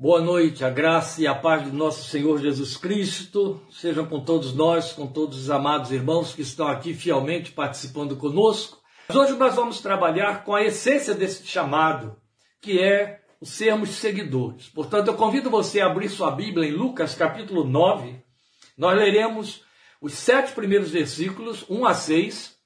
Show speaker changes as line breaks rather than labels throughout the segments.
Boa noite, a graça e a paz do nosso Senhor Jesus Cristo sejam com todos nós, com todos os amados irmãos que estão aqui fielmente participando conosco. Hoje nós vamos trabalhar com a essência desse chamado, que é o sermos seguidores. Portanto, eu convido você a abrir sua Bíblia em Lucas capítulo 9. Nós leremos os sete primeiros versículos, 1 a 6.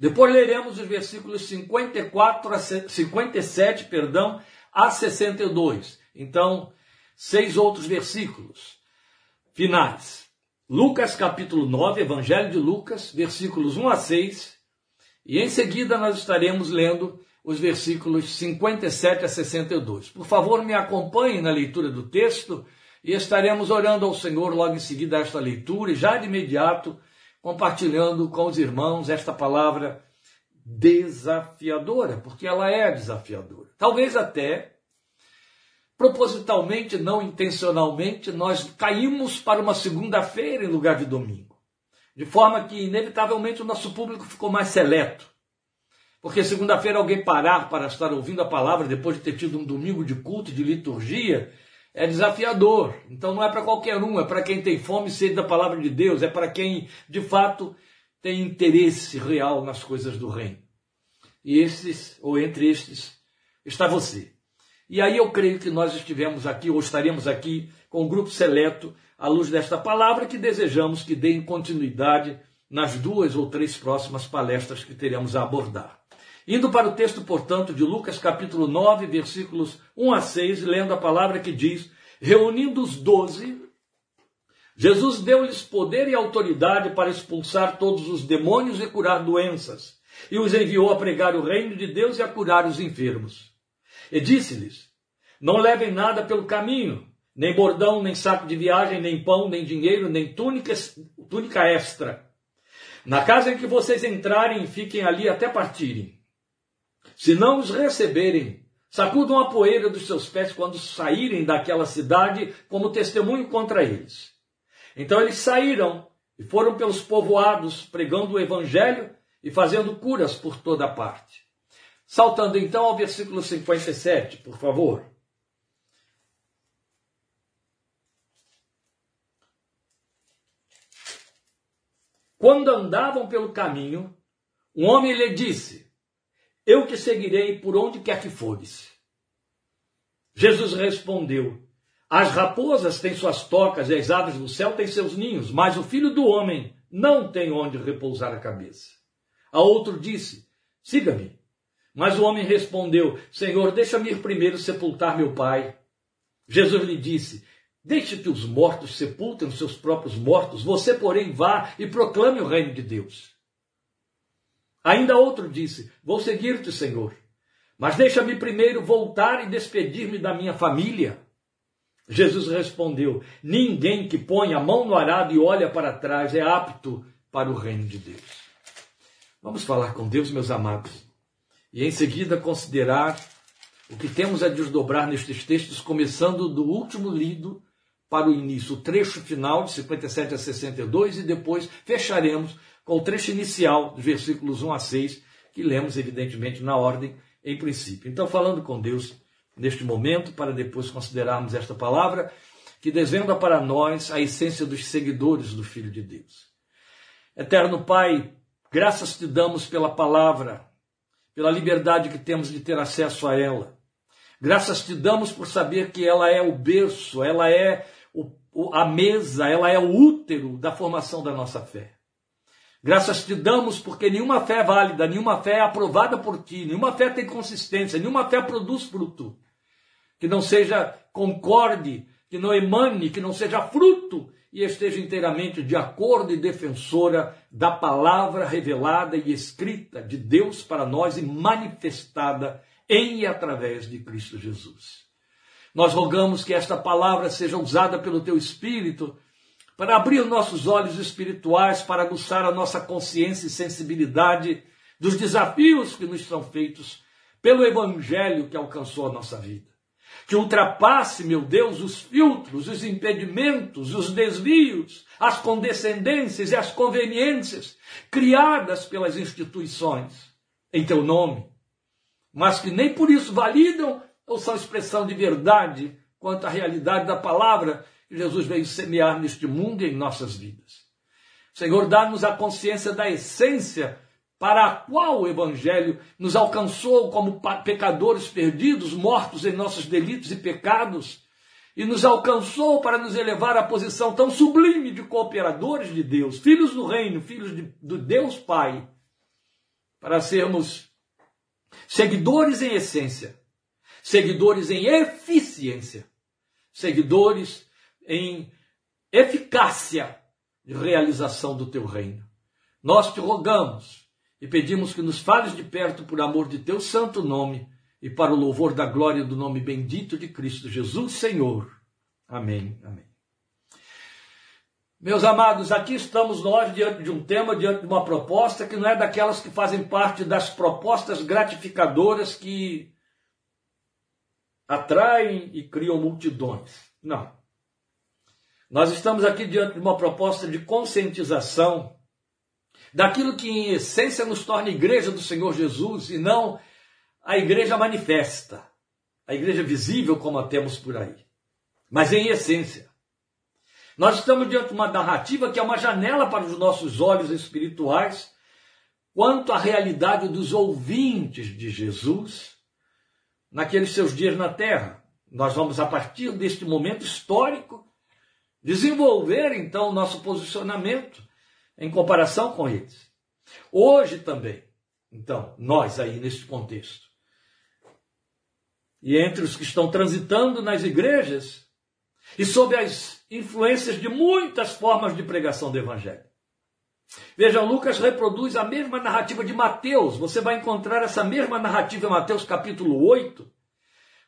Depois leremos os versículos 54 a 57, perdão, a 62. Então, seis outros versículos finais. Lucas capítulo 9, Evangelho de Lucas, versículos 1 a 6, e em seguida nós estaremos lendo os versículos 57 a 62. Por favor, me acompanhe na leitura do texto e estaremos orando ao Senhor logo em seguida esta leitura e já de imediato compartilhando com os irmãos esta palavra desafiadora, porque ela é desafiadora. Talvez até propositalmente, não intencionalmente, nós caímos para uma segunda-feira em lugar de domingo. De forma que, inevitavelmente, o nosso público ficou mais seleto. Porque segunda-feira alguém parar para estar ouvindo a palavra depois de ter tido um domingo de culto, de liturgia, é desafiador. Então não é para qualquer um, é para quem tem fome e sede da palavra de Deus, é para quem, de fato, tem interesse real nas coisas do reino. E esses, ou entre estes, está você. E aí eu creio que nós estivemos aqui, ou estaremos aqui, com um grupo seleto, à luz desta palavra, que desejamos que deem continuidade nas duas ou três próximas palestras que teremos a abordar. Indo para o texto, portanto, de Lucas capítulo 9, versículos 1 a 6, lendo a palavra que diz: Reunindo os doze, Jesus deu-lhes poder e autoridade para expulsar todos os demônios e curar doenças, e os enviou a pregar o reino de Deus e a curar os enfermos. E disse-lhes: Não levem nada pelo caminho, nem bordão, nem saco de viagem, nem pão, nem dinheiro, nem túnica, extra. Na casa em que vocês entrarem, fiquem ali até partirem. Se não os receberem, sacudam a poeira dos seus pés quando saírem daquela cidade como testemunho contra eles. Então eles saíram e foram pelos povoados, pregando o evangelho e fazendo curas por toda parte. Saltando então ao versículo 57, por favor. Quando andavam pelo caminho, um homem lhe disse: Eu te seguirei por onde quer que fores. Jesus respondeu: As raposas têm suas tocas e as aves do céu têm seus ninhos, mas o filho do homem não tem onde repousar a cabeça. A outro disse: Siga-me. Mas o homem respondeu: Senhor, deixa-me ir primeiro sepultar meu pai. Jesus lhe disse: Deixe que os mortos sepultem os seus próprios mortos, você, porém, vá e proclame o reino de Deus. Ainda outro disse: Vou seguir-te, Senhor, mas deixa-me primeiro voltar e despedir-me da minha família. Jesus respondeu: Ninguém que põe a mão no arado e olha para trás é apto para o reino de Deus. Vamos falar com Deus, meus amados e em seguida considerar o que temos a desdobrar nestes textos, começando do último lido para o início, o trecho final de 57 a 62, e depois fecharemos com o trecho inicial, dos versículos 1 a 6, que lemos, evidentemente, na ordem em princípio. Então, falando com Deus neste momento, para depois considerarmos esta palavra, que desvenda para nós a essência dos seguidores do Filho de Deus. Eterno Pai, graças te damos pela palavra pela liberdade que temos de ter acesso a ela. Graças te damos por saber que ela é o berço, ela é a mesa, ela é o útero da formação da nossa fé. Graças te damos porque nenhuma fé é válida, nenhuma fé é aprovada por ti, nenhuma fé tem consistência, nenhuma fé produz fruto. Que não seja concorde, que não emane, que não seja fruto e esteja inteiramente de acordo e defensora da palavra revelada e escrita de Deus para nós e manifestada em e através de Cristo Jesus. Nós rogamos que esta palavra seja usada pelo teu Espírito para abrir nossos olhos espirituais, para aguçar a nossa consciência e sensibilidade dos desafios que nos são feitos pelo Evangelho que alcançou a nossa vida que ultrapasse, meu Deus, os filtros, os impedimentos, os desvios, as condescendências e as conveniências criadas pelas instituições em teu nome, mas que nem por isso validam ou são expressão de verdade quanto à realidade da palavra que Jesus veio semear neste mundo e em nossas vidas. Senhor, dá-nos a consciência da essência para a qual o Evangelho nos alcançou como pecadores perdidos, mortos em nossos delitos e pecados, e nos alcançou para nos elevar à posição tão sublime de cooperadores de Deus, filhos do reino, filhos de, do Deus Pai, para sermos seguidores em essência, seguidores em eficiência, seguidores em eficácia de realização do teu reino. Nós te rogamos e pedimos que nos fales de perto por amor de teu santo nome e para o louvor da glória do nome bendito de Cristo Jesus, Senhor. Amém. Amém. Meus amados, aqui estamos nós diante de um tema, diante de uma proposta que não é daquelas que fazem parte das propostas gratificadoras que atraem e criam multidões. Não. Nós estamos aqui diante de uma proposta de conscientização daquilo que em essência nos torna igreja do Senhor Jesus e não a igreja manifesta, a igreja visível como a temos por aí, mas em essência. Nós estamos diante de uma narrativa que é uma janela para os nossos olhos espirituais quanto à realidade dos ouvintes de Jesus naqueles seus dias na terra. Nós vamos, a partir deste momento histórico, desenvolver então o nosso posicionamento em comparação com eles. Hoje também, então, nós aí neste contexto. E entre os que estão transitando nas igrejas e sob as influências de muitas formas de pregação do Evangelho. Veja, Lucas reproduz a mesma narrativa de Mateus. Você vai encontrar essa mesma narrativa em Mateus capítulo 8,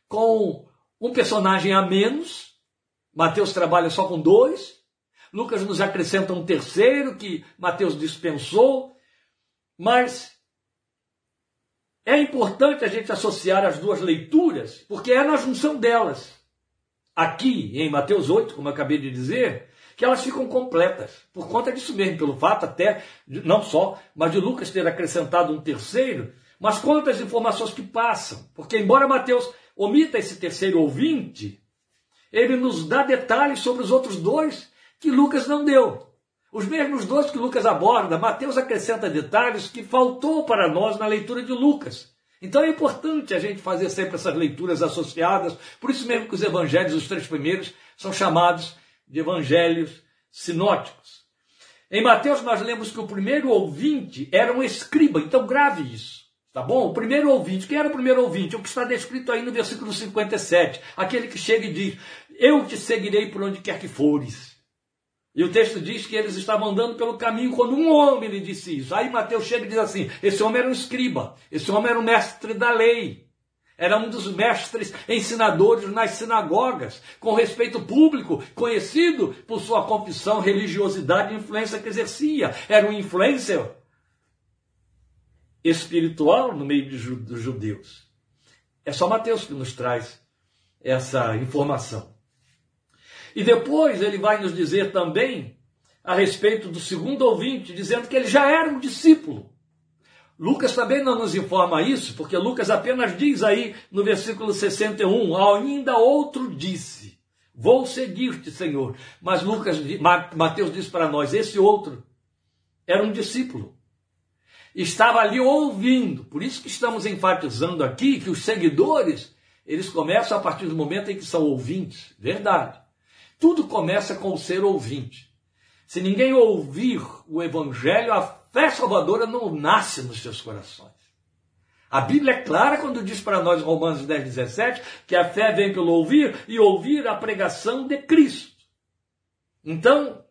com um personagem a menos. Mateus trabalha só com dois. Lucas nos acrescenta um terceiro que Mateus dispensou. Mas é importante a gente associar as duas leituras, porque é na junção delas. Aqui, em Mateus 8, como eu acabei de dizer, que elas ficam completas, por conta disso mesmo, pelo fato até, não só, mas de Lucas ter acrescentado um terceiro, mas quantas informações que passam, porque embora Mateus omita esse terceiro ouvinte, ele nos dá detalhes sobre os outros dois que Lucas não deu. Os mesmos dois que Lucas aborda, Mateus acrescenta detalhes que faltou para nós na leitura de Lucas. Então é importante a gente fazer sempre essas leituras associadas, por isso mesmo que os evangelhos, os três primeiros, são chamados de evangelhos sinóticos. Em Mateus nós lemos que o primeiro ouvinte era um escriba, então grave isso. Tá bom? O primeiro ouvinte, quem era o primeiro ouvinte? O que está descrito aí no versículo 57, aquele que chega e diz: Eu te seguirei por onde quer que fores. E o texto diz que eles estavam andando pelo caminho quando um homem lhe disse isso. Aí Mateus chega e diz assim: Esse homem era um escriba, esse homem era um mestre da lei. Era um dos mestres ensinadores nas sinagogas, com respeito público, conhecido por sua confissão, religiosidade e influência que exercia. Era um influencer espiritual no meio dos judeus. É só Mateus que nos traz essa informação. E depois ele vai nos dizer também a respeito do segundo ouvinte, dizendo que ele já era um discípulo. Lucas também não nos informa isso, porque Lucas apenas diz aí no versículo 61, ainda outro disse, vou seguir-te, Senhor. Mas Lucas, Mateus diz para nós, esse outro era um discípulo. Estava ali ouvindo. Por isso que estamos enfatizando aqui que os seguidores, eles começam a partir do momento em que são ouvintes. Verdade. Tudo começa com o ser ouvinte. Se ninguém ouvir o evangelho, a fé salvadora não nasce nos seus corações. A Bíblia é clara quando diz para nós, Romanos 10, 17, que a fé vem pelo ouvir e ouvir a pregação de Cristo. Então,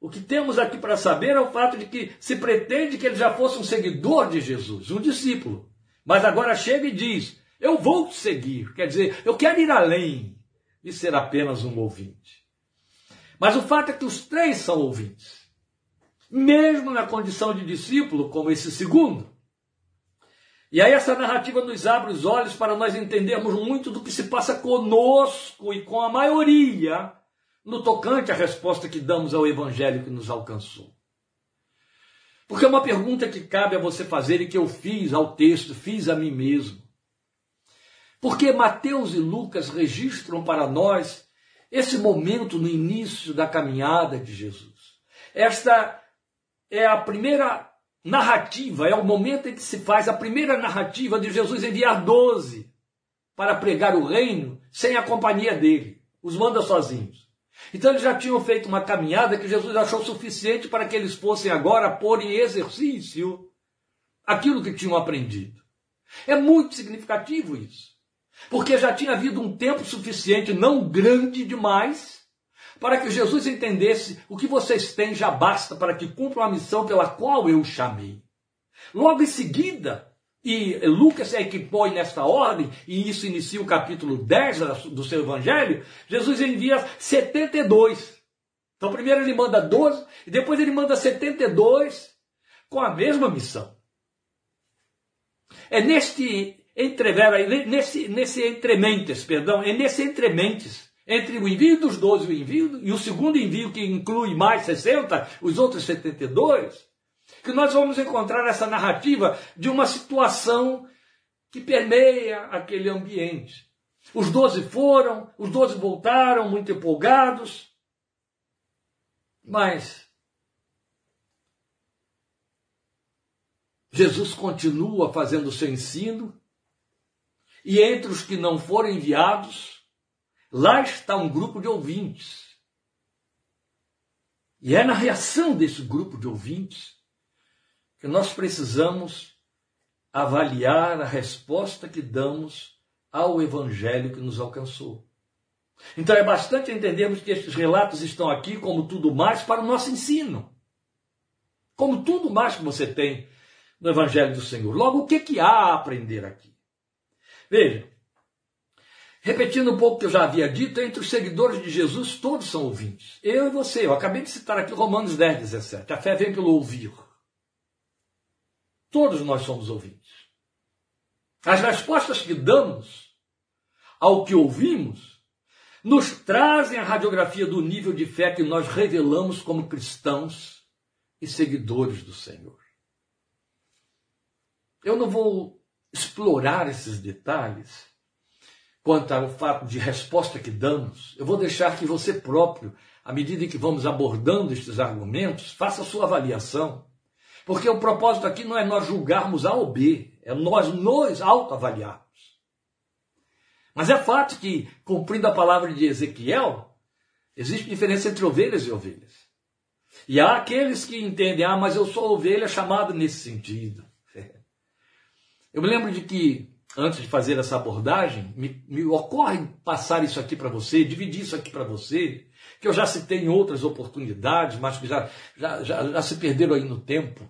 o que temos aqui para saber é o fato de que se pretende que ele já fosse um seguidor de Jesus, um discípulo. Mas agora chega e diz: Eu vou te seguir. Quer dizer, eu quero ir além de ser apenas um ouvinte. Mas o fato é que os três são ouvintes mesmo na condição de discípulo, como esse segundo. E aí essa narrativa nos abre os olhos para nós entendermos muito do que se passa conosco e com a maioria no tocante à resposta que damos ao evangelho que nos alcançou. Porque é uma pergunta que cabe a você fazer e que eu fiz ao texto, fiz a mim mesmo. Porque Mateus e Lucas registram para nós esse momento no início da caminhada de Jesus. Esta é a primeira narrativa, é o momento em que se faz a primeira narrativa de Jesus enviar doze para pregar o reino sem a companhia dele. Os manda sozinhos. Então eles já tinham feito uma caminhada que Jesus achou suficiente para que eles fossem agora pôr em exercício aquilo que tinham aprendido. É muito significativo isso. Porque já tinha havido um tempo suficiente, não grande demais, para que Jesus entendesse o que vocês têm já basta para que cumpram a missão pela qual eu o chamei. Logo em seguida, e Lucas é que põe nesta ordem, e isso inicia o capítulo 10 do seu evangelho, Jesus envia 72. Então primeiro ele manda 12, e depois ele manda 72 com a mesma missão. É neste entrevera, nesse, nesse entrementes, perdão, é nesse entrementes entre o envio dos 12 e o envio, e o segundo envio que inclui mais 60, os outros 72, que nós vamos encontrar essa narrativa de uma situação que permeia aquele ambiente. Os doze foram, os doze voltaram muito empolgados, mas Jesus continua fazendo o seu ensino, e entre os que não foram enviados, lá está um grupo de ouvintes. E é na reação desse grupo de ouvintes que nós precisamos avaliar a resposta que damos ao evangelho que nos alcançou. Então é bastante entendermos que estes relatos estão aqui, como tudo mais, para o nosso ensino. Como tudo mais que você tem no Evangelho do Senhor. Logo, o que, que há a aprender aqui? Veja, repetindo um pouco o que eu já havia dito, entre os seguidores de Jesus, todos são ouvintes. Eu e você, eu acabei de citar aqui Romanos 10, 17. A fé vem pelo ouvir. Todos nós somos ouvintes. As respostas que damos ao que ouvimos nos trazem a radiografia do nível de fé que nós revelamos como cristãos e seguidores do Senhor. Eu não vou explorar esses detalhes quanto ao fato de resposta que damos. Eu vou deixar que você próprio, à medida que vamos abordando estes argumentos, faça a sua avaliação. Porque o propósito aqui não é nós julgarmos A ou B, é nós nos autoavaliarmos. Mas é fato que, cumprindo a palavra de Ezequiel, existe diferença entre ovelhas e ovelhas. E há aqueles que entendem, ah, mas eu sou ovelha chamada nesse sentido. Eu me lembro de que, antes de fazer essa abordagem, me, me ocorre passar isso aqui para você, dividir isso aqui para você, que eu já citei em outras oportunidades, mas que já, já, já, já se perderam aí no tempo.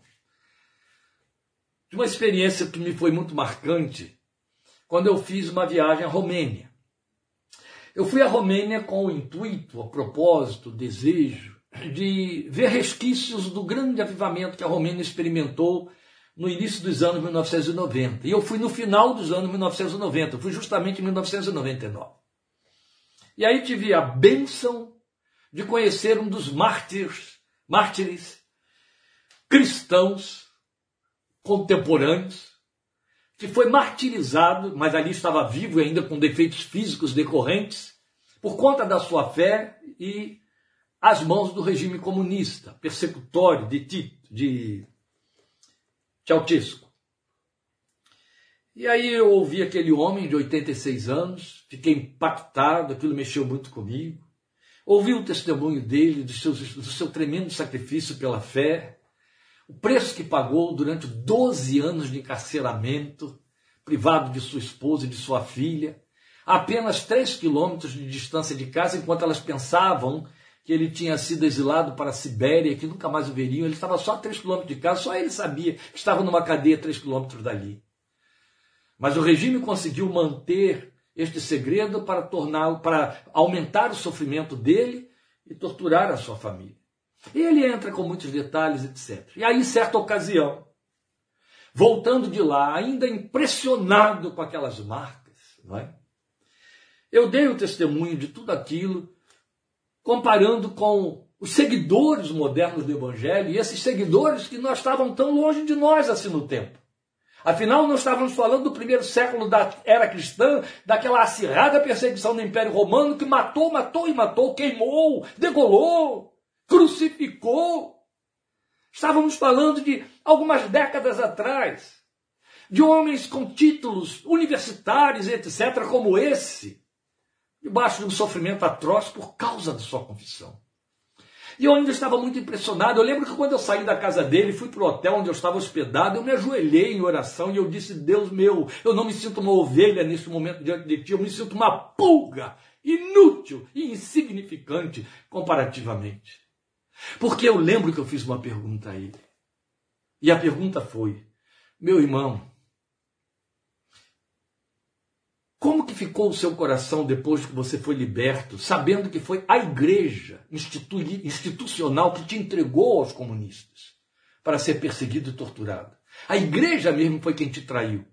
De uma experiência que me foi muito marcante, quando eu fiz uma viagem à Romênia. Eu fui à Romênia com o intuito, a propósito, o desejo de ver resquícios do grande avivamento que a Romênia experimentou no início dos anos 1990. E eu fui no final dos anos 1990, eu fui justamente em 1999. E aí tive a bênção de conhecer um dos mártires, mártires cristãos contemporâneos, que foi martirizado, mas ali estava vivo e ainda com defeitos físicos decorrentes, por conta da sua fé e às mãos do regime comunista, persecutório de Tito, de Ceausescu. E aí eu ouvi aquele homem de 86 anos, fiquei impactado, aquilo mexeu muito comigo. Ouvi o testemunho dele, do seu, do seu tremendo sacrifício pela fé, o preço que pagou durante 12 anos de encarceramento, privado de sua esposa e de sua filha, a apenas 3 quilômetros de distância de casa, enquanto elas pensavam que ele tinha sido exilado para a Sibéria, que nunca mais o veriam. Ele estava só a 3 quilômetros de casa, só ele sabia que estava numa cadeia a 3 quilômetros dali. Mas o regime conseguiu manter este segredo para tornar, para aumentar o sofrimento dele e torturar a sua família. E ele entra com muitos detalhes, etc. E aí, em certa ocasião, voltando de lá, ainda impressionado com aquelas marcas, não é? eu dei o testemunho de tudo aquilo comparando com os seguidores modernos do Evangelho e esses seguidores que não estavam tão longe de nós assim no tempo. Afinal, não estávamos falando do primeiro século da era cristã, daquela acirrada perseguição do Império Romano que matou, matou e matou, queimou, degolou, crucificou. Estávamos falando de algumas décadas atrás, de homens com títulos universitários, etc., como esse, debaixo de um sofrimento atroz por causa da sua confissão. E eu ainda estava muito impressionado. Eu lembro que quando eu saí da casa dele, fui para o hotel onde eu estava hospedado, eu me ajoelhei em oração e eu disse: Deus meu, eu não me sinto uma ovelha nesse momento diante de ti, eu me sinto uma pulga, inútil e insignificante comparativamente. Porque eu lembro que eu fiz uma pergunta a ele. E a pergunta foi: Meu irmão, Como que ficou o seu coração depois que você foi liberto, sabendo que foi a igreja institucional que te entregou aos comunistas para ser perseguido e torturado? A igreja mesmo foi quem te traiu.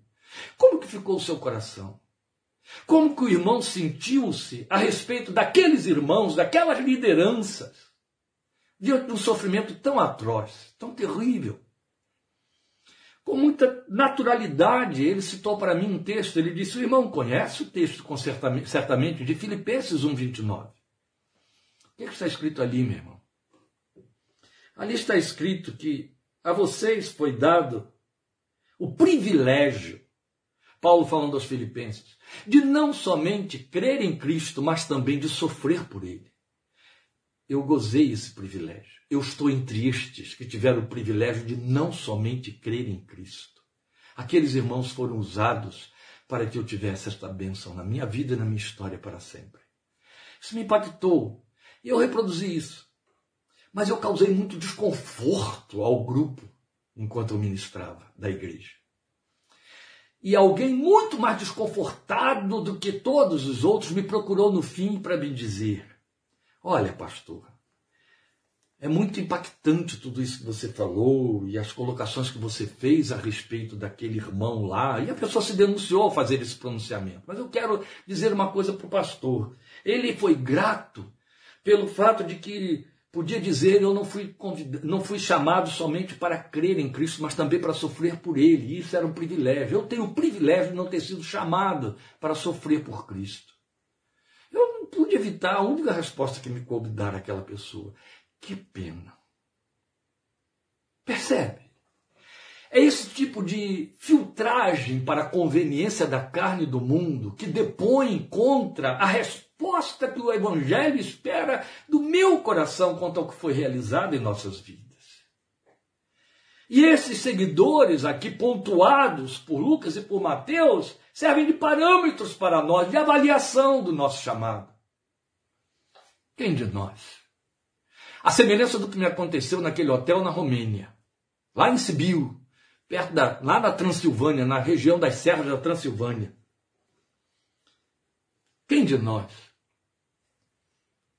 Como que ficou o seu coração? Como que o irmão sentiu-se a respeito daqueles irmãos, daquelas lideranças, diante de um sofrimento tão atroz, tão terrível? Com muita naturalidade, ele citou para mim um texto. Ele disse: irmão conhece o texto certamente de Filipenses 1,29. O que, é que está escrito ali, meu irmão? Ali está escrito que a vocês foi dado o privilégio, Paulo falando aos Filipenses, de não somente crer em Cristo, mas também de sofrer por Ele. Eu gozei esse privilégio. Eu estou entre estes que tiveram o privilégio de não somente crer em Cristo. Aqueles irmãos foram usados para que eu tivesse esta bênção na minha vida e na minha história para sempre. Isso me impactou e eu reproduzi isso. Mas eu causei muito desconforto ao grupo enquanto eu ministrava da igreja. E alguém muito mais desconfortado do que todos os outros me procurou no fim para me dizer: Olha, pastor, é muito impactante tudo isso que você falou e as colocações que você fez a respeito daquele irmão lá. E a pessoa se denunciou ao fazer esse pronunciamento. Mas eu quero dizer uma coisa para o pastor. Ele foi grato pelo fato de que podia dizer: Eu não fui, não fui chamado somente para crer em Cristo, mas também para sofrer por Ele. Isso era um privilégio. Eu tenho o privilégio de não ter sido chamado para sofrer por Cristo. Pude evitar a única resposta que me coube dar àquela pessoa. Que pena. Percebe? É esse tipo de filtragem para a conveniência da carne do mundo que depõe contra a resposta que o Evangelho espera do meu coração quanto ao que foi realizado em nossas vidas. E esses seguidores aqui pontuados por Lucas e por Mateus servem de parâmetros para nós, de avaliação do nosso chamado. Quem de nós a semelhança do que me aconteceu naquele hotel na Romênia, lá em Sibiu, perto da, lá na Transilvânia, na região das serras da Transilvânia. Quem de nós,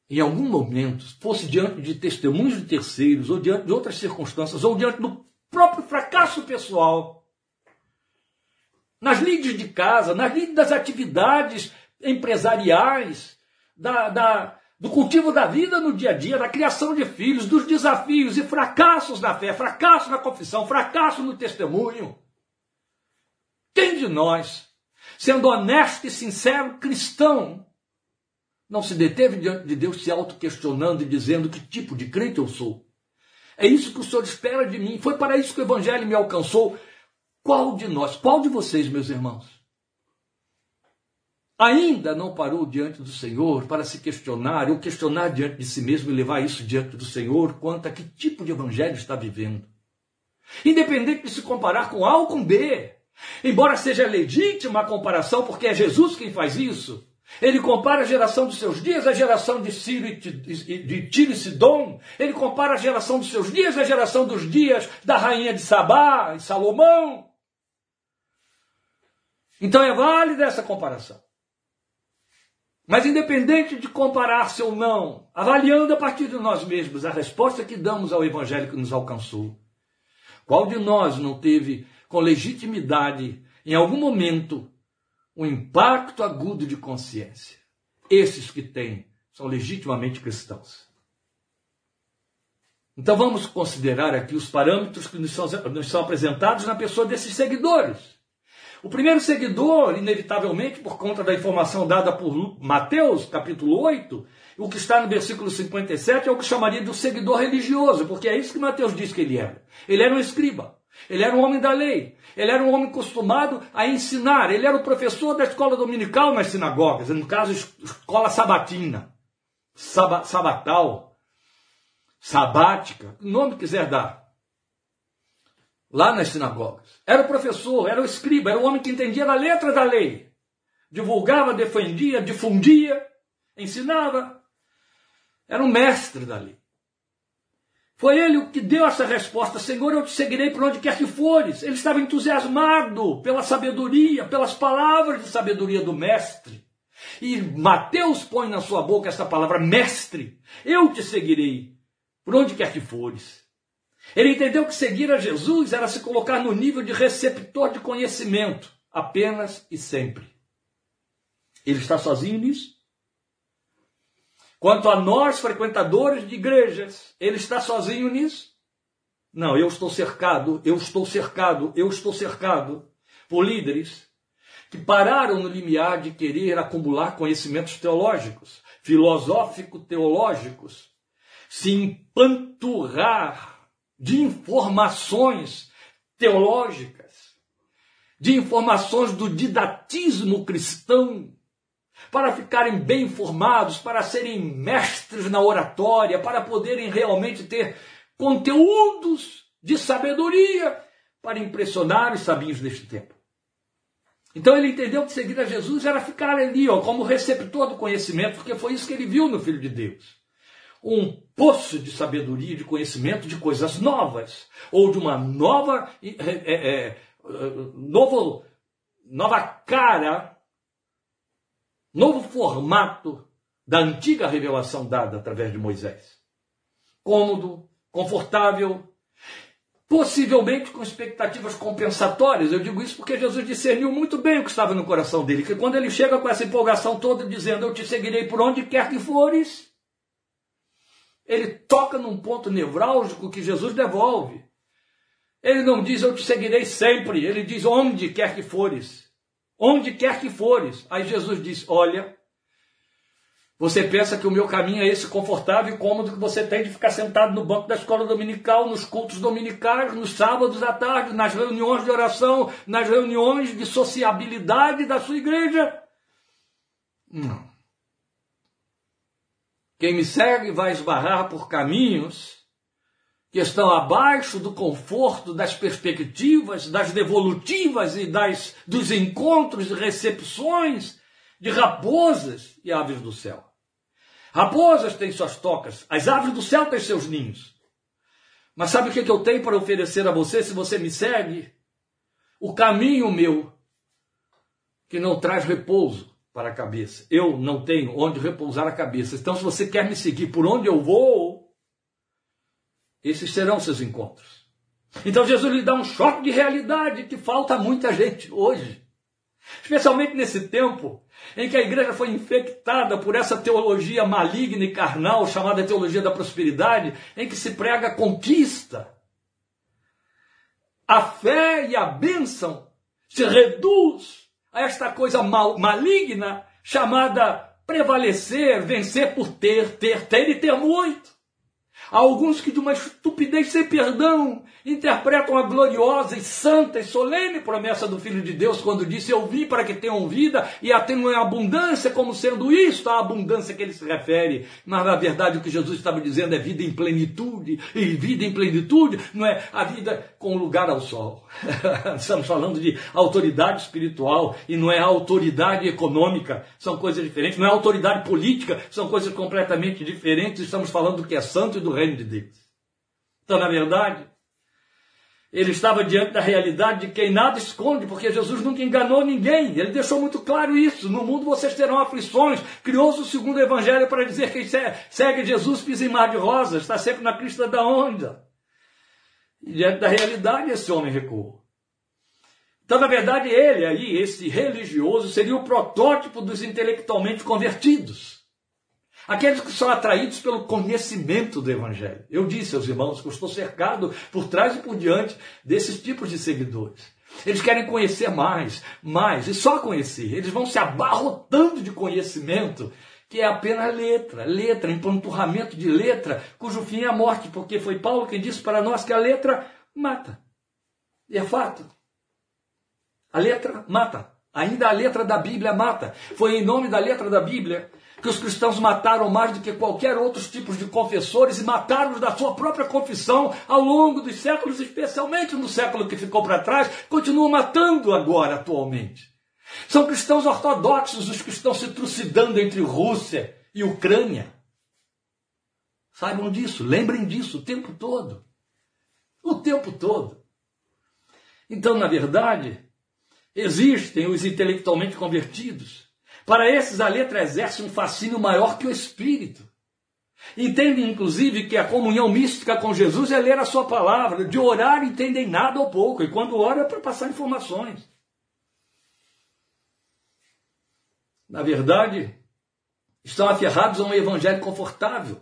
em algum momento, fosse diante de testemunhos de terceiros, ou diante de outras circunstâncias, ou diante do próprio fracasso pessoal, nas lides de casa, nas lides das atividades empresariais, da, da, do cultivo da vida no dia a dia, da criação de filhos, dos desafios e fracassos na fé, fracasso na confissão, fracasso no testemunho. Quem de nós, sendo honesto e sincero cristão, não se deteve diante de Deus se auto-questionando e dizendo que tipo de crente eu sou? É isso que o Senhor espera de mim. Foi para isso que o Evangelho me alcançou. Qual de nós, qual de vocês, meus irmãos, ainda não parou diante do Senhor para se questionar, ou questionar diante de si mesmo e levar isso diante do Senhor quanto a que tipo de evangelho está vivendo. Independente de se comparar com A ou com B. Embora seja legítima a comparação, porque é Jesus quem faz isso. Ele compara a geração dos seus dias à geração de, Ciro e de Tiro e Sidom. Ele compara a geração dos seus dias à geração dos dias da rainha de Sabá e Salomão. Então é válida essa comparação. Mas independente de comparar-se ou não, avaliando a partir de nós mesmos a resposta que damos ao evangelho que nos alcançou, qual de nós não teve com legitimidade, em algum momento, um impacto agudo de consciência? Esses que têm são legitimamente cristãos. Então vamos considerar aqui os parâmetros que nos são, nos são apresentados na pessoa desses seguidores. O primeiro seguidor, inevitavelmente, por conta da informação dada por Mateus, capítulo 8, o que está no versículo 57 é o que chamaria de um seguidor religioso, porque é isso que Mateus diz que ele era. Ele era um escriba, ele era um homem da lei, ele era um homem acostumado a ensinar, ele era o professor da escola dominical nas sinagogas, no caso, escola sabatina, sab sabatal. Sabática, o nome quiser dar, lá nas sinagogas. Era o professor, era o escriba, era o homem que entendia a letra da lei. Divulgava, defendia, difundia, ensinava. Era o mestre da lei. Foi ele o que deu essa resposta: Senhor, eu te seguirei por onde quer que fores. Ele estava entusiasmado pela sabedoria, pelas palavras de sabedoria do Mestre. E Mateus põe na sua boca essa palavra, Mestre, eu te seguirei por onde quer que fores. Ele entendeu que seguir a Jesus era se colocar no nível de receptor de conhecimento, apenas e sempre. Ele está sozinho nisso? Quanto a nós, frequentadores de igrejas, ele está sozinho nisso? Não, eu estou cercado, eu estou cercado, eu estou cercado por líderes que pararam no limiar de querer acumular conhecimentos teológicos, filosófico-teológicos, se empanturrar de informações teológicas, de informações do didatismo cristão, para ficarem bem informados, para serem mestres na oratória, para poderem realmente ter conteúdos de sabedoria para impressionar os sabinhos deste tempo. Então ele entendeu que seguir a Jesus era ficar ali, ó, como receptor do conhecimento, porque foi isso que ele viu no Filho de Deus um poço de sabedoria, de conhecimento de coisas novas, ou de uma nova, é, é, é, novo, nova cara, novo formato da antiga revelação dada através de Moisés. Cômodo, confortável, possivelmente com expectativas compensatórias. Eu digo isso porque Jesus discerniu muito bem o que estava no coração dele, que quando ele chega com essa empolgação toda dizendo: Eu te seguirei por onde quer que fores ele toca num ponto nevrálgico que Jesus devolve. Ele não diz eu te seguirei sempre, ele diz onde quer que fores. Onde quer que fores. Aí Jesus diz: Olha, você pensa que o meu caminho é esse confortável e cômodo que você tem de ficar sentado no banco da escola dominical, nos cultos dominicais, nos sábados à tarde, nas reuniões de oração, nas reuniões de sociabilidade da sua igreja? Não. Quem me segue vai esbarrar por caminhos que estão abaixo do conforto das perspectivas, das devolutivas e das, dos encontros e recepções de raposas e aves do céu. Raposas têm suas tocas, as aves do céu têm seus ninhos. Mas sabe o que eu tenho para oferecer a você se você me segue? O caminho meu, que não traz repouso, para a cabeça. Eu não tenho onde repousar a cabeça. Então, se você quer me seguir por onde eu vou, esses serão seus encontros. Então, Jesus lhe dá um choque de realidade que falta a muita gente hoje. Especialmente nesse tempo em que a igreja foi infectada por essa teologia maligna e carnal chamada teologia da prosperidade, em que se prega conquista. A fé e a bênção se reduz a esta coisa mal, maligna chamada prevalecer, vencer por ter, ter, ter e ter muito. Há alguns que, de uma estupidez sem perdão, interpretam a gloriosa e santa e solene promessa do Filho de Deus quando disse: Eu vim para que tenham vida e a tenham em abundância, como sendo isto a abundância que ele se refere. Mas na verdade o que Jesus estava dizendo é vida em plenitude, e vida em plenitude não é a vida com lugar ao sol. Estamos falando de autoridade espiritual e não é autoridade econômica, são coisas diferentes, não é autoridade política, são coisas completamente diferentes. Estamos falando do que é santo e do reino de Deus. Então, na verdade, ele estava diante da realidade de quem nada esconde, porque Jesus nunca enganou ninguém. Ele deixou muito claro isso. No mundo vocês terão aflições. Criou-se o segundo evangelho para dizer que quem segue Jesus pisa em mar de rosas, está sempre na crista da onda. E diante da realidade, esse homem recuou. Então, na verdade, ele aí, esse religioso, seria o protótipo dos intelectualmente convertidos. Aqueles que são atraídos pelo conhecimento do Evangelho. Eu disse aos irmãos que eu estou cercado por trás e por diante desses tipos de seguidores. Eles querem conhecer mais, mais, e só conhecer. Eles vão se abarrotando de conhecimento, que é apenas letra, letra, empanturramento de letra, cujo fim é a morte, porque foi Paulo quem disse para nós que a letra mata. E é fato. A letra mata. Ainda a letra da Bíblia mata. Foi em nome da letra da Bíblia que os cristãos mataram mais do que qualquer outros tipos de confessores e mataram da sua própria confissão ao longo dos séculos, especialmente no século que ficou para trás, continuam matando agora atualmente. São cristãos ortodoxos os que estão se trucidando entre Rússia e Ucrânia. Saibam disso, lembrem disso o tempo todo. O tempo todo. Então, na verdade, existem os intelectualmente convertidos para esses, a letra exerce um fascínio maior que o espírito. Entendem, inclusive, que a comunhão mística com Jesus é ler a sua palavra. De orar, entendem nada ou pouco. E quando oram, é para passar informações. Na verdade, estão aferrados a um evangelho confortável.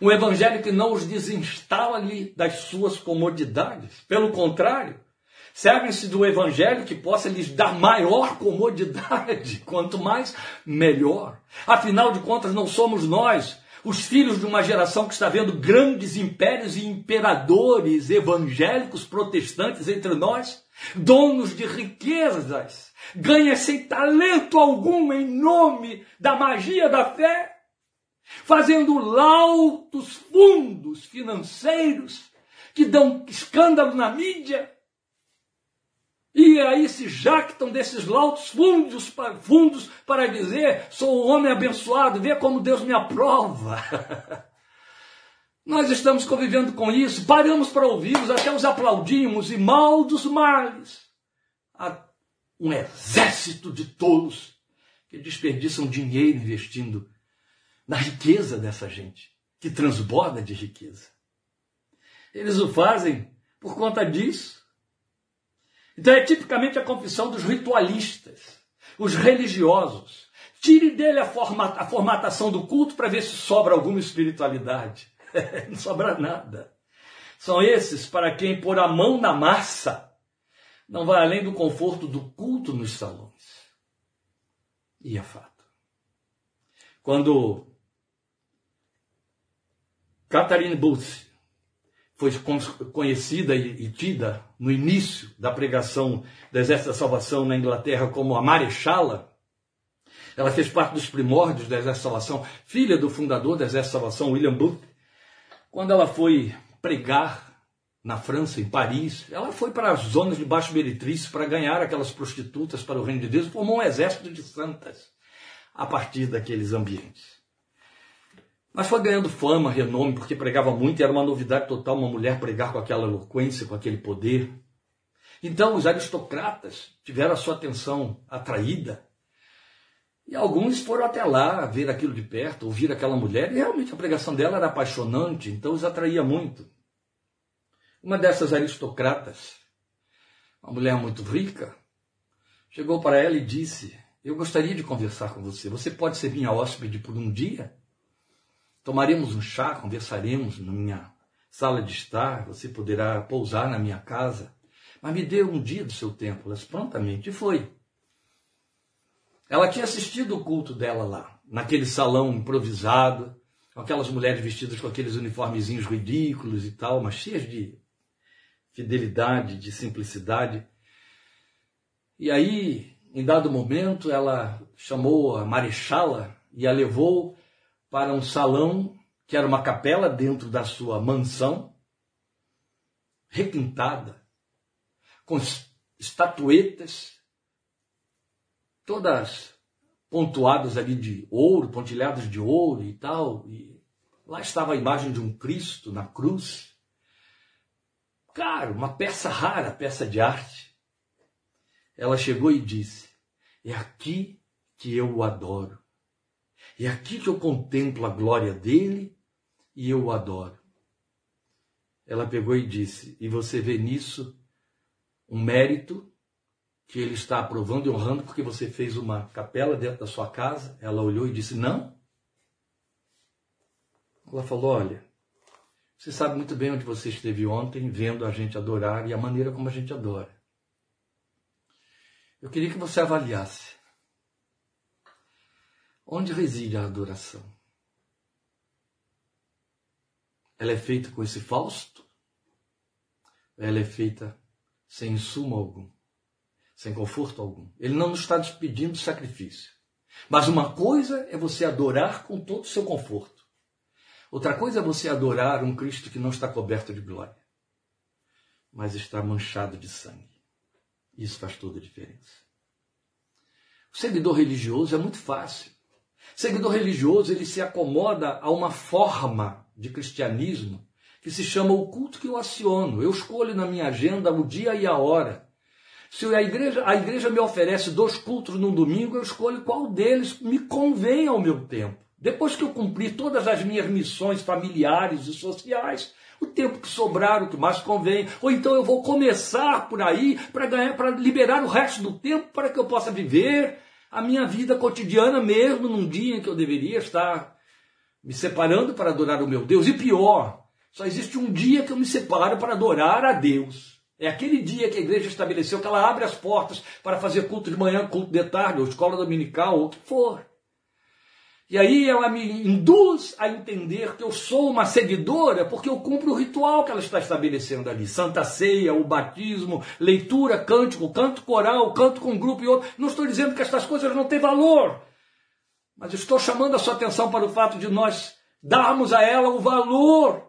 Um evangelho que não os desinstala das suas comodidades. Pelo contrário, Servem-se do evangelho que possa lhes dar maior comodidade, quanto mais, melhor. Afinal de contas, não somos nós, os filhos de uma geração que está vendo grandes impérios e imperadores evangélicos protestantes entre nós, donos de riquezas, ganha sem talento algum em nome da magia da fé, fazendo lautos fundos financeiros que dão escândalo na mídia, e aí se jactam desses lautos fundos, fundos para dizer: sou um homem abençoado, vê como Deus me aprova. Nós estamos convivendo com isso, paramos para ouvi-los, até os aplaudimos, e mal dos males. Há um exército de tolos que desperdiçam dinheiro investindo na riqueza dessa gente, que transborda de riqueza. Eles o fazem por conta disso então é tipicamente a confissão dos ritualistas, os religiosos. Tire dele a, forma, a formatação do culto para ver se sobra alguma espiritualidade. Não sobra nada. São esses para quem pôr a mão na massa não vai além do conforto do culto nos salões. E é fato. Quando Catherine Booth foi conhecida e tida no início da pregação do Exército da Salvação na Inglaterra como a Marechala. Ela fez parte dos primórdios do Exército da Salvação, filha do fundador do Exército da Salvação, William Booth. Quando ela foi pregar na França, em Paris, ela foi para as zonas de baixo meretrício para ganhar aquelas prostitutas para o reino de Deus formou um exército de santas a partir daqueles ambientes. Mas foi ganhando fama, renome, porque pregava muito e era uma novidade total uma mulher pregar com aquela eloquência, com aquele poder. Então os aristocratas tiveram a sua atenção atraída. E alguns foram até lá ver aquilo de perto, ouvir aquela mulher, e realmente a pregação dela era apaixonante, então os atraía muito. Uma dessas aristocratas, uma mulher muito rica, chegou para ela e disse: Eu gostaria de conversar com você. Você pode ser minha hóspede por um dia? Tomaremos um chá, conversaremos na minha sala de estar, você poderá pousar na minha casa. Mas me dê um dia do seu tempo. Ela prontamente foi. Ela tinha assistido o culto dela lá, naquele salão improvisado, com aquelas mulheres vestidas com aqueles uniformezinhos ridículos e tal, mas cheias de fidelidade, de simplicidade. E aí, em dado momento, ela chamou a Marechala e a levou para um salão que era uma capela dentro da sua mansão, repintada, com estatuetas, todas pontuadas ali de ouro, pontilhadas de ouro e tal. E lá estava a imagem de um Cristo na cruz. Claro, uma peça rara, peça de arte. Ela chegou e disse: É aqui que eu o adoro. É aqui que eu contemplo a glória dele e eu o adoro. Ela pegou e disse: E você vê nisso um mérito que ele está aprovando e honrando porque você fez uma capela dentro da sua casa? Ela olhou e disse: Não. Ela falou: Olha, você sabe muito bem onde você esteve ontem, vendo a gente adorar e a maneira como a gente adora. Eu queria que você avaliasse onde reside a adoração. Ela é feita com esse fausto? Ela é feita sem insumo algum, sem conforto algum. Ele não nos está despedindo sacrifício. Mas uma coisa é você adorar com todo o seu conforto. Outra coisa é você adorar um Cristo que não está coberto de glória, mas está manchado de sangue. Isso faz toda a diferença. O seguidor religioso é muito fácil. Seguidor religioso ele se acomoda a uma forma de cristianismo que se chama o culto que eu aciono. Eu escolho na minha agenda o dia e a hora. Se a igreja, a igreja me oferece dois cultos no domingo, eu escolho qual deles me convém ao meu tempo. Depois que eu cumprir todas as minhas missões familiares e sociais, o tempo que sobrar, o que mais convém, ou então eu vou começar por aí para ganhar, para liberar o resto do tempo para que eu possa viver a minha vida cotidiana mesmo num dia em que eu deveria estar me separando para adorar o meu Deus. E pior, só existe um dia que eu me separo para adorar a Deus. É aquele dia que a igreja estabeleceu que ela abre as portas para fazer culto de manhã, culto de tarde, ou escola dominical, ou o que for. E aí ela me induz a entender que eu sou uma seguidora porque eu cumpro o ritual que ela está estabelecendo ali. Santa Ceia, o batismo, leitura, cântico, canto coral, canto com um grupo e outro. Não estou dizendo que estas coisas não têm valor. Mas estou chamando a sua atenção para o fato de nós darmos a ela o valor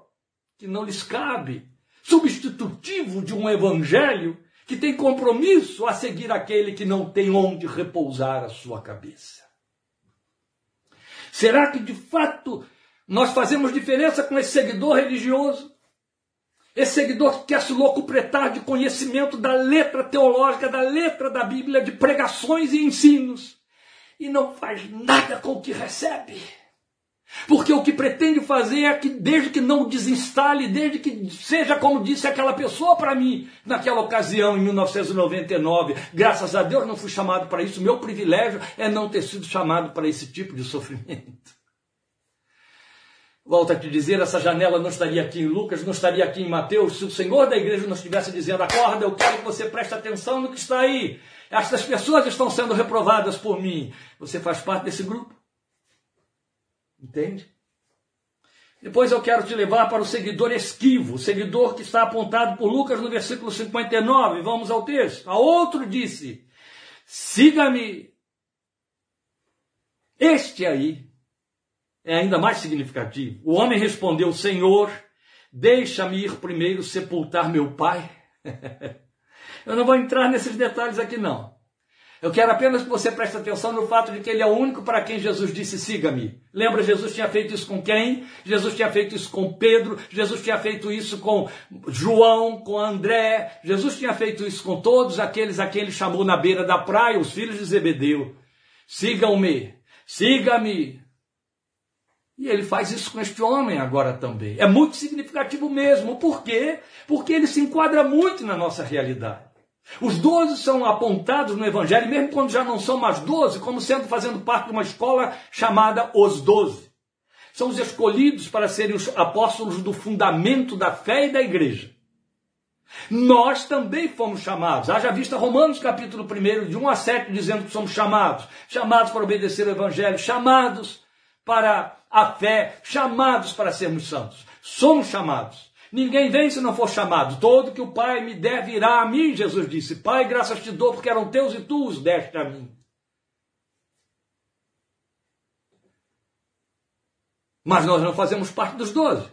que não lhes cabe substitutivo de um evangelho que tem compromisso a seguir aquele que não tem onde repousar a sua cabeça. Será que de fato nós fazemos diferença com esse seguidor religioso? Esse seguidor que quer se locupretar de conhecimento da letra teológica, da letra da Bíblia, de pregações e ensinos, e não faz nada com o que recebe. Porque o que pretende fazer é que, desde que não desinstale, desde que seja como disse aquela pessoa para mim, naquela ocasião, em 1999, graças a Deus não fui chamado para isso, meu privilégio é não ter sido chamado para esse tipo de sofrimento. Volto a te dizer, essa janela não estaria aqui em Lucas, não estaria aqui em Mateus, se o Senhor da igreja não estivesse dizendo, acorda, eu quero que você preste atenção no que está aí. Estas pessoas estão sendo reprovadas por mim. Você faz parte desse grupo? Entende? Depois eu quero te levar para o seguidor esquivo, o seguidor que está apontado por Lucas no versículo 59. Vamos ao texto. A outro disse: Siga-me. Este aí é ainda mais significativo. O homem respondeu: Senhor, deixa-me ir primeiro sepultar meu pai. eu não vou entrar nesses detalhes aqui, não. Eu quero apenas que você preste atenção no fato de que ele é o único para quem Jesus disse: siga-me. Lembra, Jesus tinha feito isso com quem? Jesus tinha feito isso com Pedro, Jesus tinha feito isso com João, com André, Jesus tinha feito isso com todos aqueles a quem ele chamou na beira da praia, os filhos de Zebedeu. Sigam-me, siga-me. E ele faz isso com este homem agora também. É muito significativo mesmo. Por quê? Porque ele se enquadra muito na nossa realidade. Os doze são apontados no Evangelho, mesmo quando já não são mais doze, como sendo fazendo parte de uma escola chamada os doze. São os escolhidos para serem os apóstolos do fundamento da fé e da igreja. Nós também fomos chamados. Haja vista Romanos capítulo 1, de 1 a 7, dizendo que somos chamados. Chamados para obedecer o Evangelho, chamados para a fé, chamados para sermos santos. Somos chamados. Ninguém vem se não for chamado. Todo que o Pai me der virá a mim, Jesus disse. Pai, graças te dou porque eram teus e tu os deste a mim. Mas nós não fazemos parte dos doze.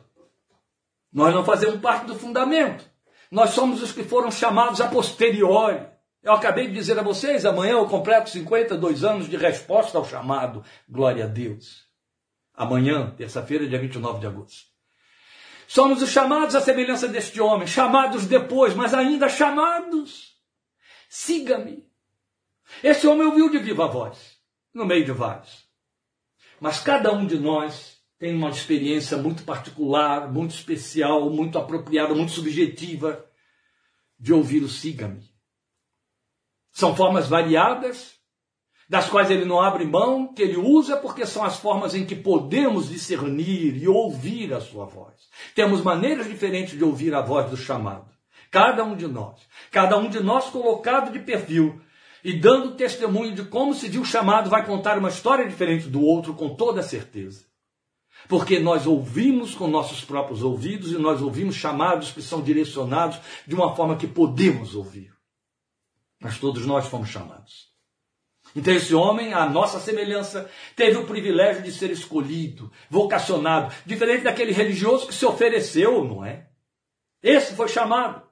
Nós não fazemos parte do fundamento. Nós somos os que foram chamados a posteriori. Eu acabei de dizer a vocês, amanhã eu completo 52 anos de resposta ao chamado. Glória a Deus. Amanhã, terça-feira, dia 29 de agosto. Somos os chamados à semelhança deste homem, chamados depois, mas ainda chamados. Siga-me. Esse homem ouviu de viva voz, no meio de vários. Mas cada um de nós tem uma experiência muito particular, muito especial, muito apropriada, muito subjetiva de ouvir o siga-me. São formas variadas, das quais ele não abre mão, que ele usa porque são as formas em que podemos discernir e ouvir a sua voz. Temos maneiras diferentes de ouvir a voz do chamado. Cada um de nós. Cada um de nós colocado de perfil e dando testemunho de como se viu chamado vai contar uma história diferente do outro com toda certeza. Porque nós ouvimos com nossos próprios ouvidos e nós ouvimos chamados que são direcionados de uma forma que podemos ouvir. Mas todos nós fomos chamados. Então, esse homem, a nossa semelhança, teve o privilégio de ser escolhido, vocacionado, diferente daquele religioso que se ofereceu, não é? Esse foi chamado.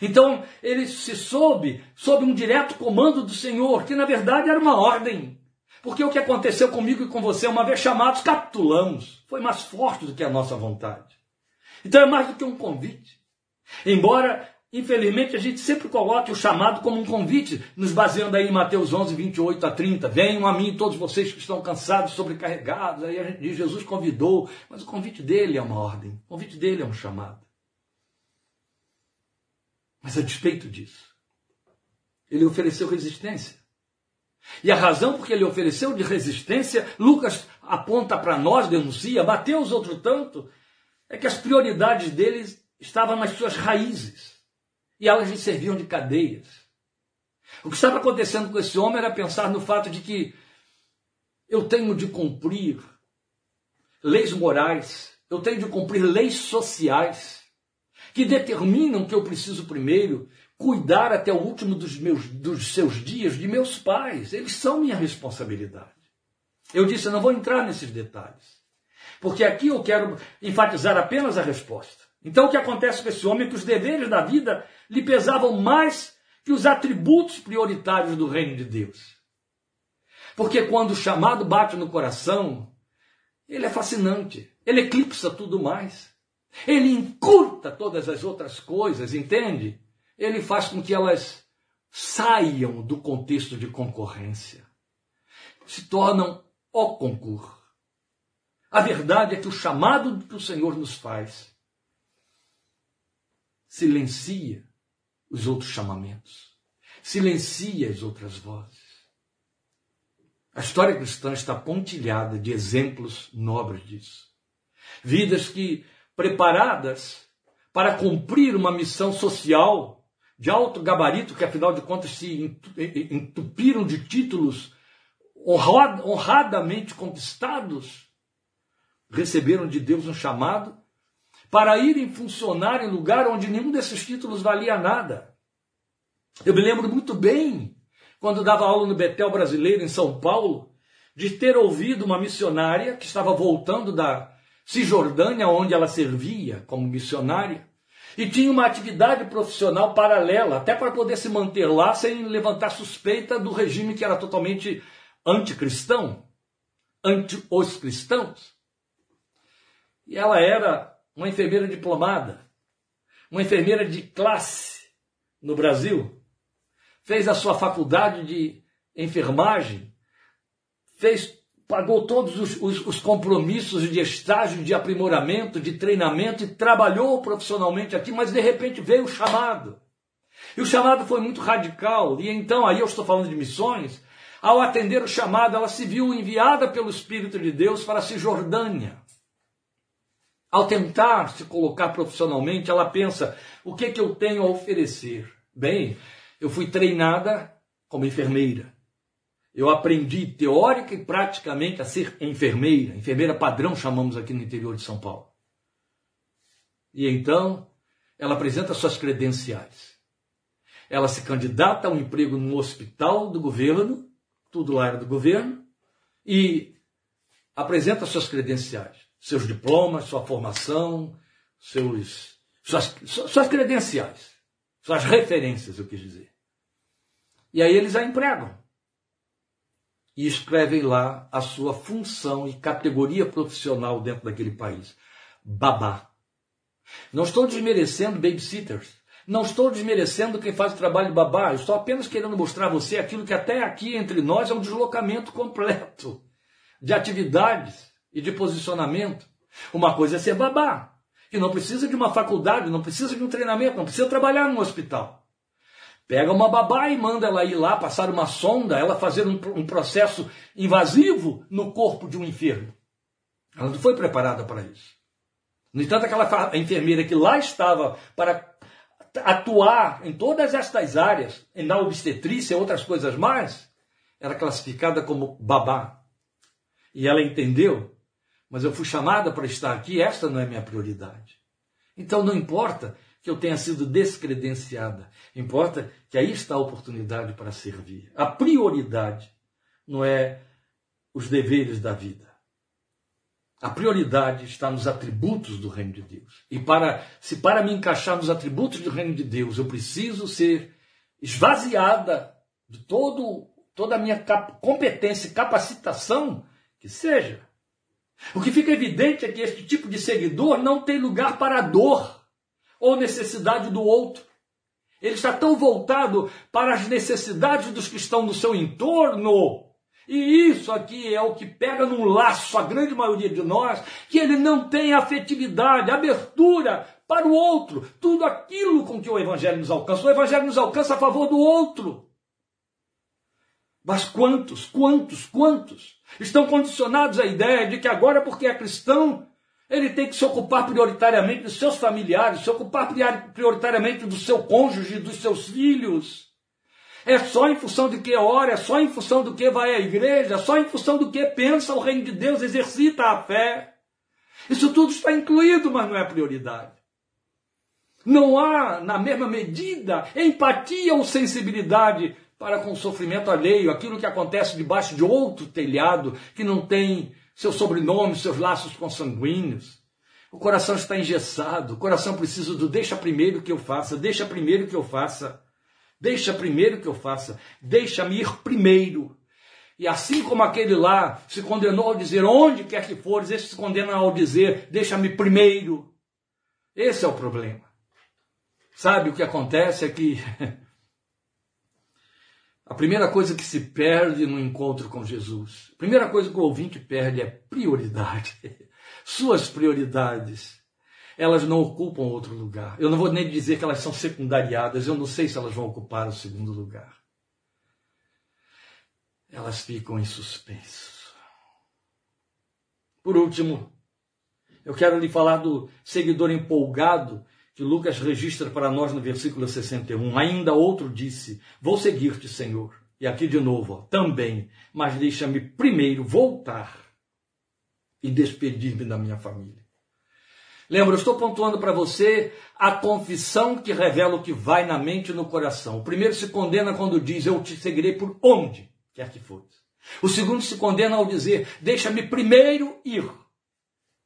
Então, ele se soube sob um direto comando do Senhor, que na verdade era uma ordem. Porque o que aconteceu comigo e com você, uma vez chamados, capitulamos. Foi mais forte do que a nossa vontade. Então é mais do que um convite. Embora, infelizmente, a gente sempre coloque o chamado como um convite, nos baseando aí em Mateus 11, 28 a 30. Venham a mim todos vocês que estão cansados, sobrecarregados. Aí a gente Jesus convidou, mas o convite dele é uma ordem. O convite dele é um chamado. Mas a despeito disso, ele ofereceu resistência. E a razão por que ele ofereceu de resistência, Lucas aponta para nós, denuncia, Mateus outro tanto, é que as prioridades deles estavam nas suas raízes. E elas lhe serviam de cadeias. O que estava acontecendo com esse homem era pensar no fato de que eu tenho de cumprir leis morais, eu tenho de cumprir leis sociais que determinam que eu preciso primeiro cuidar até o último dos, meus, dos seus dias de meus pais. Eles são minha responsabilidade. Eu disse, eu não vou entrar nesses detalhes. Porque aqui eu quero enfatizar apenas a resposta. Então o que acontece com esse homem é que os deveres da vida lhe pesavam mais que os atributos prioritários do reino de Deus. Porque quando o chamado bate no coração, ele é fascinante, ele eclipsa tudo mais. Ele encurta todas as outras coisas, entende? ele faz com que elas saiam do contexto de concorrência, se tornam o concurso. A verdade é que o chamado que o Senhor nos faz silencia os outros chamamentos, silencia as outras vozes. A história cristã está pontilhada de exemplos nobres disso. Vidas que, preparadas para cumprir uma missão social, de alto gabarito, que afinal de contas se entupiram de títulos honradamente conquistados, receberam de Deus um chamado para irem funcionar em lugar onde nenhum desses títulos valia nada. Eu me lembro muito bem, quando dava aula no Betel Brasileiro, em São Paulo, de ter ouvido uma missionária que estava voltando da Cisjordânia, onde ela servia como missionária, e tinha uma atividade profissional paralela, até para poder se manter lá sem levantar suspeita do regime que era totalmente anticristão, anti os cristãos. E ela era uma enfermeira diplomada, uma enfermeira de classe no Brasil. Fez a sua faculdade de enfermagem, fez pagou todos os, os, os, compromissos de estágio, de aprimoramento, de treinamento e trabalhou profissionalmente aqui, mas de repente veio o chamado. E o chamado foi muito radical. E então, aí eu estou falando de missões, ao atender o chamado, ela se viu enviada pelo Espírito de Deus para a Cisjordânia. Ao tentar se colocar profissionalmente, ela pensa: o que, é que eu tenho a oferecer? Bem, eu fui treinada como enfermeira. Eu aprendi teórica e praticamente a ser enfermeira, enfermeira padrão chamamos aqui no interior de São Paulo. E então, ela apresenta suas credenciais. Ela se candidata a um emprego no hospital do governo, tudo lá era do governo, e apresenta suas credenciais, seus diplomas, sua formação, seus, suas, suas credenciais, suas referências, eu quis dizer. E aí eles a empregam e escrevem lá a sua função e categoria profissional dentro daquele país. Babá. Não estou desmerecendo babysitters. Não estou desmerecendo quem faz o trabalho de babá. Eu estou apenas querendo mostrar a você aquilo que até aqui entre nós é um deslocamento completo de atividades e de posicionamento. Uma coisa é ser babá, que não precisa de uma faculdade, não precisa de um treinamento, não precisa trabalhar num hospital. Pega uma babá e manda ela ir lá, passar uma sonda, ela fazer um, um processo invasivo no corpo de um enfermo. Ela não foi preparada para isso. No entanto, aquela enfermeira que lá estava para atuar em todas estas áreas, na obstetrícia e outras coisas mais, era classificada como babá. E ela entendeu, mas eu fui chamada para estar aqui, esta não é minha prioridade. Então não importa que eu tenha sido descredenciada, importa que aí está a oportunidade para servir. A prioridade não é os deveres da vida. A prioridade está nos atributos do reino de Deus. E para se para me encaixar nos atributos do reino de Deus, eu preciso ser esvaziada de todo toda a minha competência e capacitação que seja. O que fica evidente é que este tipo de seguidor não tem lugar para a dor ou necessidade do outro. Ele está tão voltado para as necessidades dos que estão no seu entorno e isso aqui é o que pega num laço a grande maioria de nós, que ele não tem afetividade, abertura para o outro, tudo aquilo com que o Evangelho nos alcança. O Evangelho nos alcança a favor do outro. Mas quantos, quantos, quantos estão condicionados à ideia de que agora, porque é cristão, ele tem que se ocupar prioritariamente dos seus familiares, se ocupar prioritariamente do seu cônjuge, dos seus filhos. É só em função de que ora, é só em função do que vai à igreja, é só em função do que pensa o reino de Deus, exercita a fé. Isso tudo está incluído, mas não é prioridade. Não há, na mesma medida, empatia ou sensibilidade para com o sofrimento alheio, aquilo que acontece debaixo de outro telhado, que não tem seu sobrenome, seus laços consanguíneos. O coração está engessado, o coração precisa do deixa primeiro que eu faça, deixa primeiro que eu faça. Deixa primeiro que eu faça, deixa-me ir primeiro. E assim como aquele lá se condenou ao dizer onde quer que fores, esse se condena ao dizer deixa-me primeiro. Esse é o problema. Sabe o que acontece é que a primeira coisa que se perde no encontro com Jesus, a primeira coisa que o ouvinte perde é prioridade. Suas prioridades elas não ocupam outro lugar. Eu não vou nem dizer que elas são secundariadas, eu não sei se elas vão ocupar o segundo lugar. Elas ficam em suspenso. Por último, eu quero lhe falar do seguidor empolgado que Lucas registra para nós no versículo 61. Ainda outro disse: Vou seguir-te, Senhor. E aqui de novo, ó, também, mas deixa-me primeiro voltar e despedir-me da minha família. Lembra, eu estou pontuando para você a confissão que revela o que vai na mente e no coração. O primeiro se condena quando diz: Eu te seguirei por onde quer que fores. O segundo se condena ao dizer: Deixa-me primeiro ir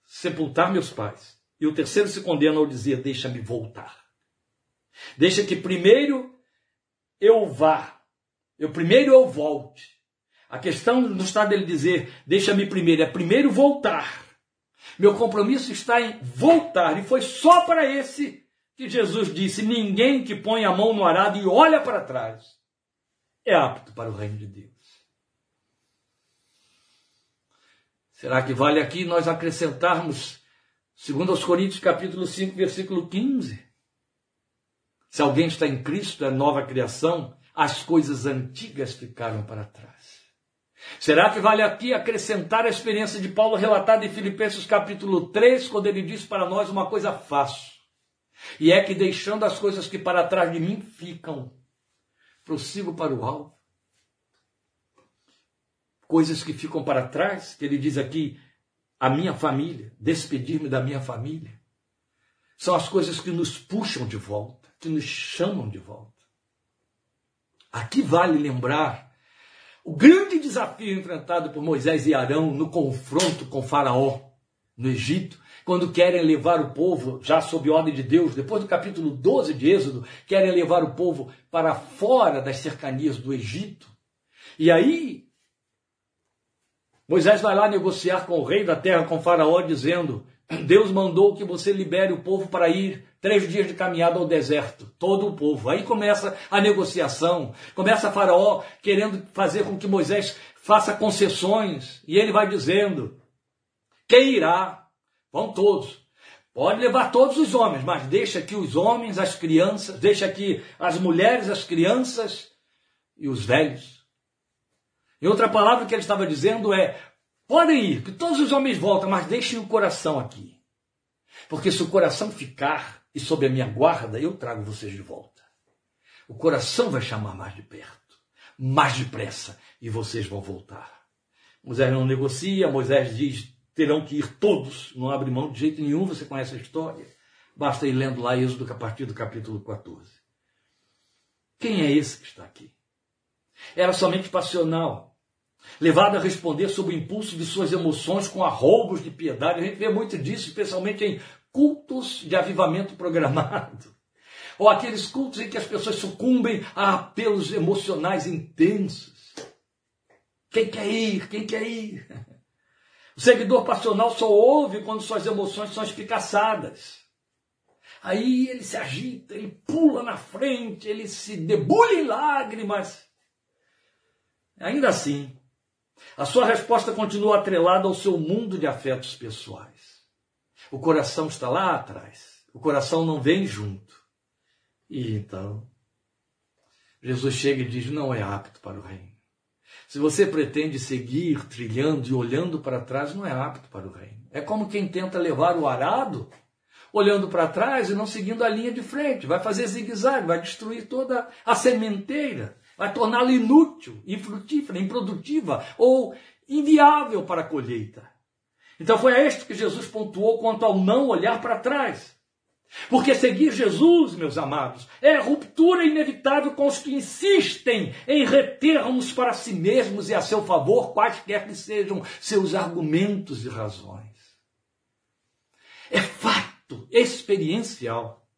sepultar meus pais. E o terceiro se condena ao dizer: Deixa-me voltar. Deixa que primeiro eu vá. Eu primeiro eu volte. A questão não está dele dizer: Deixa-me primeiro, é primeiro voltar meu compromisso está em voltar. E foi só para esse que Jesus disse: Ninguém que põe a mão no arado e olha para trás é apto para o reino de Deus. Será que vale aqui nós acrescentarmos, segundo aos Coríntios capítulo 5, versículo 15? Se alguém está em Cristo, é nova criação, as coisas antigas ficaram para trás. Será que vale aqui acrescentar a experiência de Paulo relatada em Filipenses capítulo 3, quando ele diz para nós uma coisa fácil? E é que deixando as coisas que para trás de mim ficam, prossigo para o alvo. Coisas que ficam para trás, que ele diz aqui, a minha família, despedir-me da minha família. São as coisas que nos puxam de volta, que nos chamam de volta. Aqui vale lembrar o grande desafio enfrentado por Moisés e Arão no confronto com Faraó no Egito, quando querem levar o povo, já sob ordem de Deus, depois do capítulo 12 de Êxodo, querem levar o povo para fora das cercanias do Egito. E aí, Moisés vai lá negociar com o rei da terra, com Faraó, dizendo: Deus mandou que você libere o povo para ir três dias de caminhada ao deserto, todo o povo. Aí começa a negociação, começa Faraó querendo fazer com que Moisés faça concessões, e ele vai dizendo: quem irá? Vão todos. Pode levar todos os homens, mas deixa aqui os homens, as crianças, deixa aqui as mulheres, as crianças e os velhos. Em outra palavra, que ele estava dizendo é: podem ir, que todos os homens voltam, mas deixem o coração aqui. Porque se o coração ficar e sob a minha guarda, eu trago vocês de volta. O coração vai chamar mais de perto, mais depressa, e vocês vão voltar. Moisés não negocia, Moisés diz: terão que ir todos, não abre mão de jeito nenhum, você conhece a história. Basta ir lendo lá Êxodo a partir do capítulo 14. Quem é esse que está aqui? Era somente passional, levado a responder sob o impulso de suas emoções com arroubos de piedade. A gente vê muito disso, especialmente em cultos de avivamento programado. Ou aqueles cultos em que as pessoas sucumbem a apelos emocionais intensos. Quem quer ir? Quem quer ir? O seguidor passional só ouve quando suas emoções são espicaçadas. Aí ele se agita, ele pula na frente, ele se debulha em lágrimas. Ainda assim, a sua resposta continua atrelada ao seu mundo de afetos pessoais. O coração está lá atrás. O coração não vem junto. E então, Jesus chega e diz: não é apto para o reino. Se você pretende seguir trilhando e olhando para trás, não é apto para o reino. É como quem tenta levar o arado olhando para trás e não seguindo a linha de frente. Vai fazer zigue-zague, vai destruir toda a sementeira vai torná-la inútil, infrutífera, improdutiva ou inviável para a colheita. Então foi a isto que Jesus pontuou quanto ao não olhar para trás. Porque seguir Jesus, meus amados, é a ruptura inevitável com os que insistem em retermos para si mesmos e a seu favor quaisquer que sejam seus argumentos e razões. É fato experiencial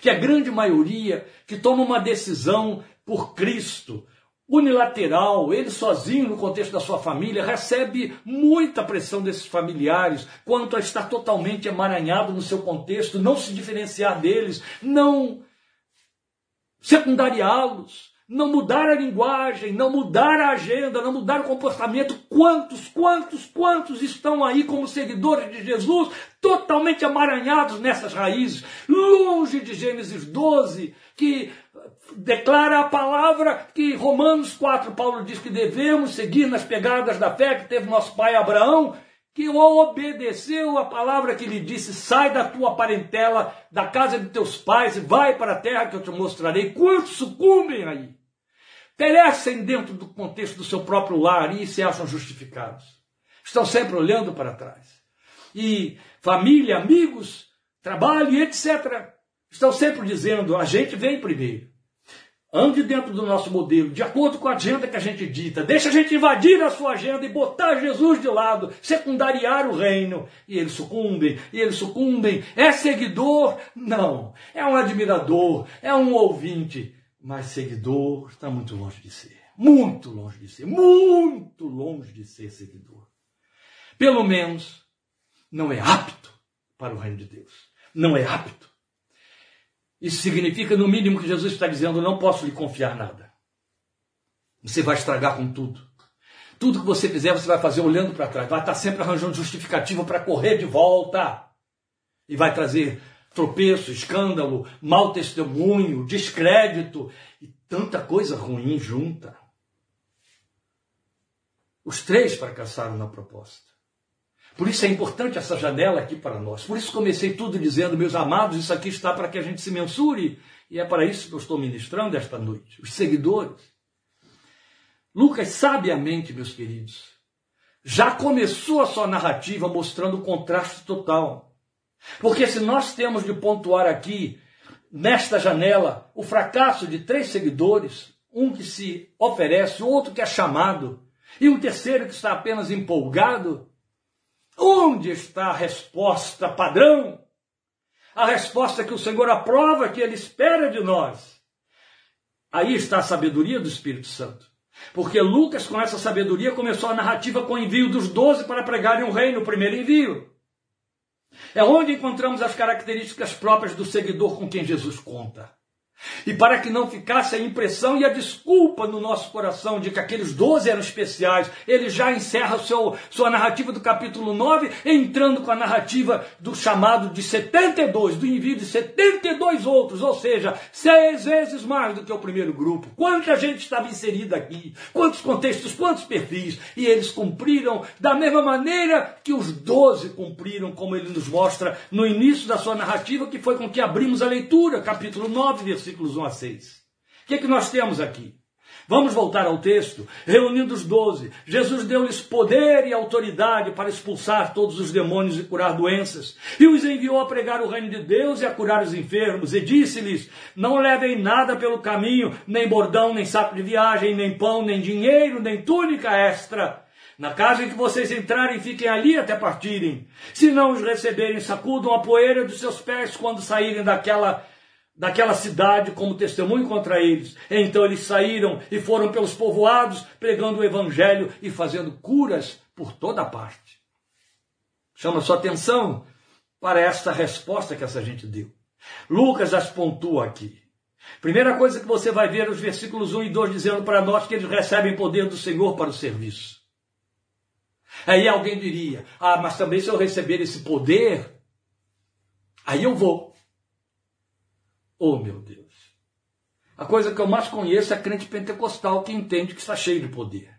que a grande maioria que toma uma decisão por Cristo, unilateral, ele sozinho no contexto da sua família, recebe muita pressão desses familiares quanto a estar totalmente emaranhado no seu contexto, não se diferenciar deles, não secundariá-los, não mudar a linguagem, não mudar a agenda, não mudar o comportamento. Quantos, quantos, quantos estão aí como seguidores de Jesus, totalmente amaranhados nessas raízes, longe de Gênesis 12, que declara a palavra que Romanos 4, Paulo diz que devemos seguir nas pegadas da fé que teve nosso pai Abraão, que obedeceu a palavra que lhe disse: sai da tua parentela, da casa de teus pais, e vai para a terra que eu te mostrarei. Quantos sucumbem aí? Perecem dentro do contexto do seu próprio lar e se acham justificados. Estão sempre olhando para trás. E família, amigos, trabalho, etc. Estão sempre dizendo: a gente vem primeiro. Ande dentro do nosso modelo, de acordo com a agenda que a gente dita. Deixa a gente invadir a sua agenda e botar Jesus de lado, secundariar o reino. E eles sucumbem, e eles sucumbem. É seguidor? Não. É um admirador, é um ouvinte. Mas seguidor está muito longe de ser. Muito longe de ser. Muito longe de ser seguidor. Pelo menos não é apto para o reino de Deus. Não é apto. Isso significa, no mínimo, que Jesus está dizendo: não posso lhe confiar nada. Você vai estragar com tudo. Tudo que você fizer, você vai fazer olhando para trás. Vai estar sempre arranjando justificativa para correr de volta. E vai trazer tropeço, escândalo, mau testemunho, descrédito e tanta coisa ruim junta. Os três fracassaram na proposta. Por isso é importante essa janela aqui para nós. Por isso comecei tudo dizendo, meus amados, isso aqui está para que a gente se mensure. E é para isso que eu estou ministrando esta noite. Os seguidores. Lucas, sabiamente, meus queridos, já começou a sua narrativa mostrando o contraste total. Porque se nós temos de pontuar aqui, nesta janela, o fracasso de três seguidores, um que se oferece, outro que é chamado, e um terceiro que está apenas empolgado, Onde está a resposta padrão? A resposta que o Senhor aprova, que Ele espera de nós. Aí está a sabedoria do Espírito Santo. Porque Lucas, com essa sabedoria, começou a narrativa com o envio dos doze para pregarem o reino, o primeiro envio. É onde encontramos as características próprias do seguidor com quem Jesus conta. E para que não ficasse a impressão e a desculpa no nosso coração de que aqueles doze eram especiais, ele já encerra seu, sua narrativa do capítulo 9, entrando com a narrativa do chamado de 72, do envio de 72 outros, ou seja, seis vezes mais do que o primeiro grupo. Quanta gente estava inserida aqui, quantos contextos, quantos perfis, e eles cumpriram da mesma maneira que os doze cumpriram, como ele nos mostra no início da sua narrativa, que foi com que abrimos a leitura, capítulo 9, versículo versículos 1 a 6. O que é que nós temos aqui? Vamos voltar ao texto. Reunindo os doze, Jesus deu-lhes poder e autoridade para expulsar todos os demônios e curar doenças. E os enviou a pregar o reino de Deus e a curar os enfermos. E disse-lhes: Não levem nada pelo caminho, nem bordão, nem saco de viagem, nem pão, nem dinheiro, nem túnica extra. Na casa em que vocês entrarem, fiquem ali até partirem. Se não os receberem, sacudam a poeira dos seus pés quando saírem daquela daquela cidade como testemunho contra eles. Então eles saíram e foram pelos povoados pregando o evangelho e fazendo curas por toda parte. Chama sua atenção para esta resposta que essa gente deu. Lucas as pontua aqui. Primeira coisa que você vai ver os versículos 1 e 2 dizendo para nós que eles recebem poder do Senhor para o serviço. Aí alguém diria: Ah, mas também se eu receber esse poder, aí eu vou. Oh, meu Deus. A coisa que eu mais conheço é crente pentecostal que entende que está cheio de poder.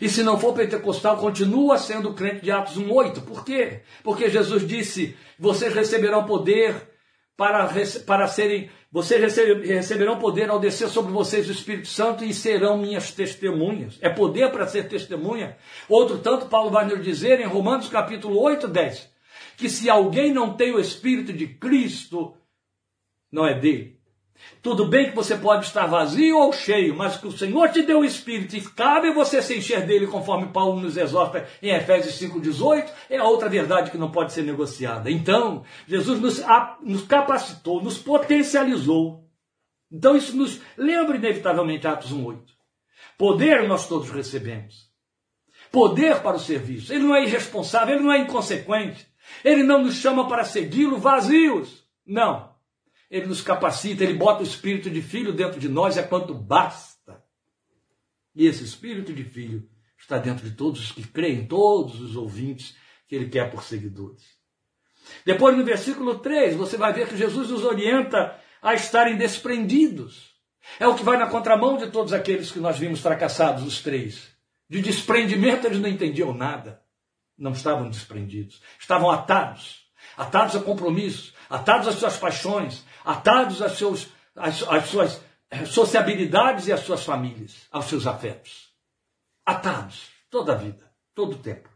E se não for pentecostal, continua sendo crente de Atos 1,8. Por quê? Porque Jesus disse: vocês receberão poder para, para serem. Vocês receberão poder ao descer sobre vocês o Espírito Santo e serão minhas testemunhas. É poder para ser testemunha. Outro tanto, Paulo vai nos dizer em Romanos capítulo 8, 10, que se alguém não tem o Espírito de Cristo, não é dele. Tudo bem que você pode estar vazio ou cheio, mas que o Senhor te deu o Espírito e cabe você se encher dele, conforme Paulo nos exorta em Efésios 5,18, é outra verdade que não pode ser negociada. Então, Jesus nos, nos capacitou, nos potencializou. Então, isso nos lembra inevitavelmente Atos 1,8. Poder nós todos recebemos. Poder para o serviço. Ele não é irresponsável, ele não é inconsequente. Ele não nos chama para segui-lo vazios. Não. Ele nos capacita, ele bota o espírito de filho dentro de nós, é quanto basta. E esse espírito de filho está dentro de todos os que creem, todos os ouvintes que ele quer por seguidores. Depois, no versículo 3, você vai ver que Jesus nos orienta a estarem desprendidos. É o que vai na contramão de todos aqueles que nós vimos fracassados, os três. De desprendimento, eles não entendiam nada. Não estavam desprendidos. Estavam atados. Atados a compromissos, atados às suas paixões, atados às, seus, às, às suas sociabilidades e às suas famílias, aos seus afetos. Atados, toda a vida, todo o tempo.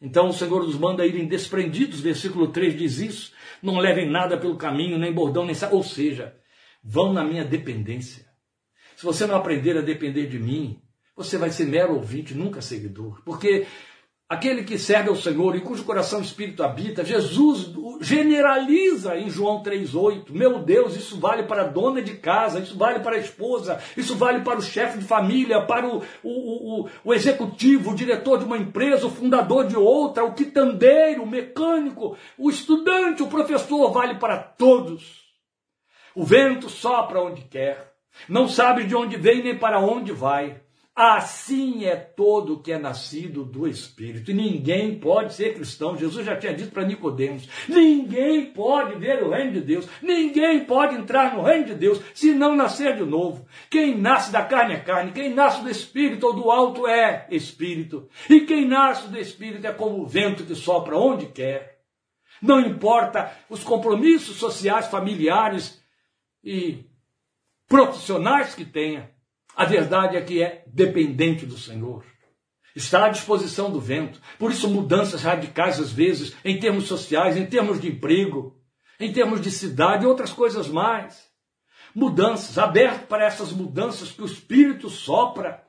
Então o Senhor nos manda irem desprendidos, versículo 3 diz isso, não levem nada pelo caminho, nem bordão, nem ou seja, vão na minha dependência. Se você não aprender a depender de mim, você vai ser mero ouvinte, nunca seguidor. Porque aquele que serve ao Senhor, em cujo coração o Espírito habita, Jesus generaliza em João 3,8. Meu Deus, isso vale para a dona de casa, isso vale para a esposa, isso vale para o chefe de família, para o, o, o, o executivo, o diretor de uma empresa, o fundador de outra, o quitandeiro, o mecânico, o estudante, o professor, vale para todos. O vento sopra onde quer, não sabe de onde vem nem para onde vai. Assim é todo que é nascido do Espírito. E ninguém pode ser cristão. Jesus já tinha dito para Nicodemos: ninguém pode ver o reino de Deus, ninguém pode entrar no reino de Deus se não nascer de novo. Quem nasce da carne é carne, quem nasce do Espírito ou do alto é Espírito. E quem nasce do Espírito é como o vento que sopra onde quer. Não importa os compromissos sociais, familiares e profissionais que tenha. A verdade é que é dependente do Senhor. Está à disposição do vento. Por isso, mudanças radicais, às vezes, em termos sociais, em termos de emprego, em termos de cidade e outras coisas mais. Mudanças, aberto para essas mudanças que o Espírito sopra.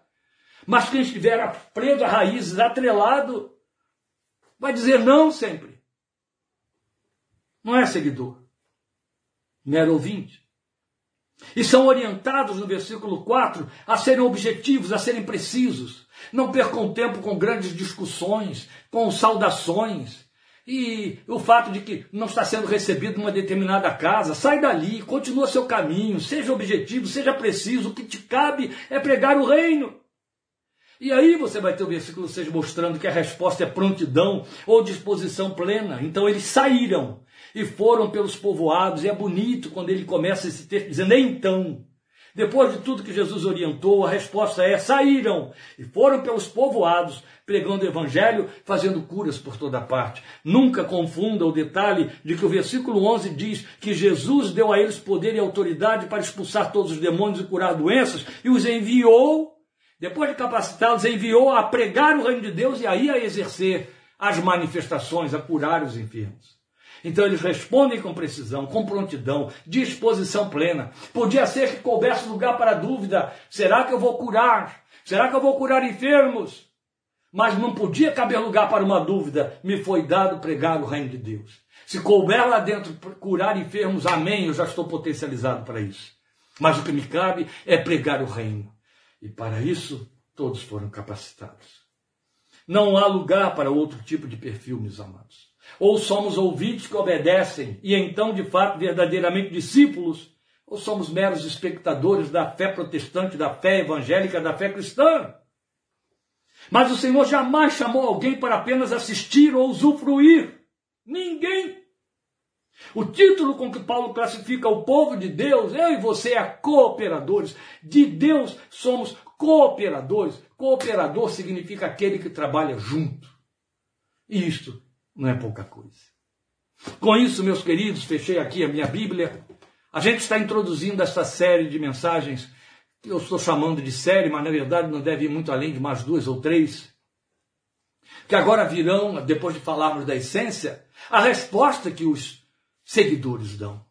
Mas quem estiver preso a raízes, atrelado, vai dizer não sempre. Não é seguidor. Mero ouvinte. E são orientados no versículo 4 a serem objetivos, a serem precisos. Não percam tempo com grandes discussões, com saudações. e o fato de que não está sendo recebido numa determinada casa, sai dali, continua seu caminho, seja objetivo, seja preciso, o que te cabe é pregar o reino. E aí você vai ter o versículo 6 mostrando que a resposta é prontidão ou disposição plena. Então eles saíram e foram pelos povoados, e é bonito quando ele começa esse texto dizendo, então. Depois de tudo que Jesus orientou, a resposta é: saíram e foram pelos povoados, pregando o evangelho, fazendo curas por toda parte. Nunca confunda o detalhe de que o versículo 11 diz que Jesus deu a eles poder e autoridade para expulsar todos os demônios e curar doenças e os enviou, depois de capacitá-los, enviou a pregar o reino de Deus e aí a exercer as manifestações, a curar os enfermos. Então eles respondem com precisão, com prontidão, disposição plena. Podia ser que coubesse lugar para dúvida: será que eu vou curar? Será que eu vou curar enfermos? Mas não podia caber lugar para uma dúvida. Me foi dado pregar o reino de Deus. Se couber lá dentro curar enfermos, amém, eu já estou potencializado para isso. Mas o que me cabe é pregar o reino. E para isso, todos foram capacitados. Não há lugar para outro tipo de perfil, meus amados. Ou somos ouvintes que obedecem e então, de fato, verdadeiramente discípulos, ou somos meros espectadores da fé protestante, da fé evangélica, da fé cristã. Mas o Senhor jamais chamou alguém para apenas assistir ou usufruir. Ninguém. O título com que Paulo classifica o povo de Deus, eu e você, é cooperadores. De Deus somos cooperadores. Cooperador significa aquele que trabalha junto. E isto não é pouca coisa. Com isso, meus queridos, fechei aqui a minha Bíblia. A gente está introduzindo essa série de mensagens que eu estou chamando de série, mas na verdade não deve ir muito além de mais duas ou três. Que agora virão, depois de falarmos da essência, a resposta que os seguidores dão.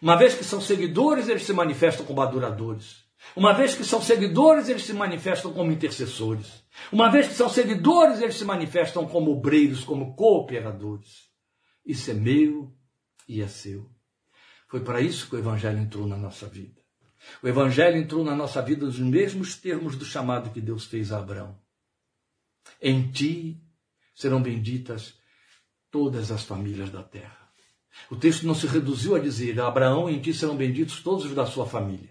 Uma vez que são seguidores, eles se manifestam como adoradores. Uma vez que são seguidores, eles se manifestam como intercessores. Uma vez que são seguidores, eles se manifestam como obreiros, como cooperadores. Isso é meu e é seu. Foi para isso que o Evangelho entrou na nossa vida. O Evangelho entrou na nossa vida nos mesmos termos do chamado que Deus fez a Abraão. Em ti serão benditas todas as famílias da terra. O texto não se reduziu a dizer: Abraão, em ti serão benditos todos os da sua família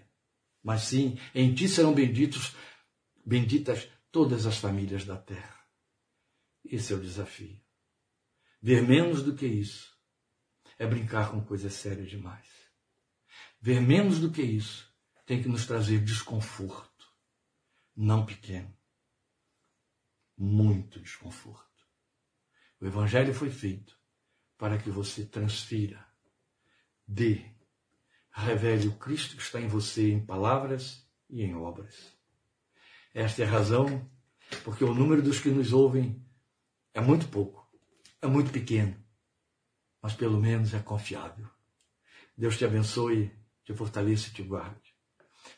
mas sim em ti serão benditos, benditas todas as famílias da terra. Esse é o desafio. Ver menos do que isso é brincar com coisas sérias demais. Ver menos do que isso tem que nos trazer desconforto, não pequeno, muito desconforto. O Evangelho foi feito para que você transfira, dê revele o Cristo que está em você em palavras e em obras. Esta é a razão porque o número dos que nos ouvem é muito pouco, é muito pequeno, mas pelo menos é confiável. Deus te abençoe, te fortaleça e te guarde.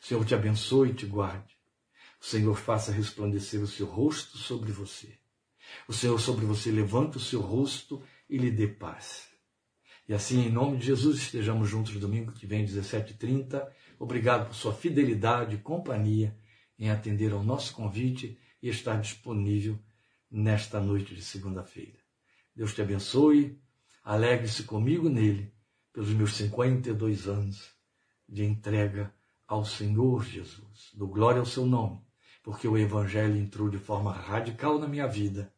O Senhor te abençoe e te guarde. O Senhor faça resplandecer o seu rosto sobre você. O Senhor sobre você levanta o seu rosto e lhe dê paz. E assim, em nome de Jesus, estejamos juntos domingo que vem, 17h30. Obrigado por sua fidelidade e companhia em atender ao nosso convite e estar disponível nesta noite de segunda-feira. Deus te abençoe, alegre-se comigo nele pelos meus 52 anos de entrega ao Senhor Jesus. Do glória ao seu nome, porque o Evangelho entrou de forma radical na minha vida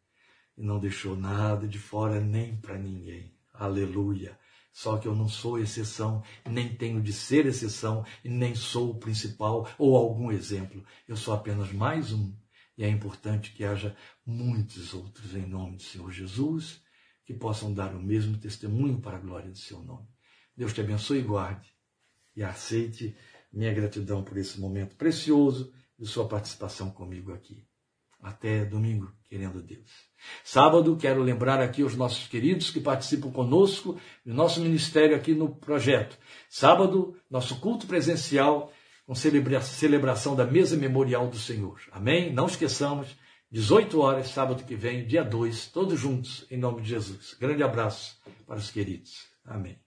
e não deixou nada de fora nem para ninguém. Aleluia. Só que eu não sou exceção, nem tenho de ser exceção, nem sou o principal ou algum exemplo. Eu sou apenas mais um. E é importante que haja muitos outros em nome do Senhor Jesus que possam dar o mesmo testemunho para a glória do seu nome. Deus te abençoe e guarde e aceite minha gratidão por esse momento precioso de sua participação comigo aqui. Até domingo, querendo Deus. Sábado, quero lembrar aqui os nossos queridos que participam conosco do nosso ministério aqui no projeto. Sábado, nosso culto presencial com celebração da mesa memorial do Senhor. Amém? Não esqueçamos, 18 horas, sábado que vem, dia 2, todos juntos, em nome de Jesus. Grande abraço para os queridos. Amém.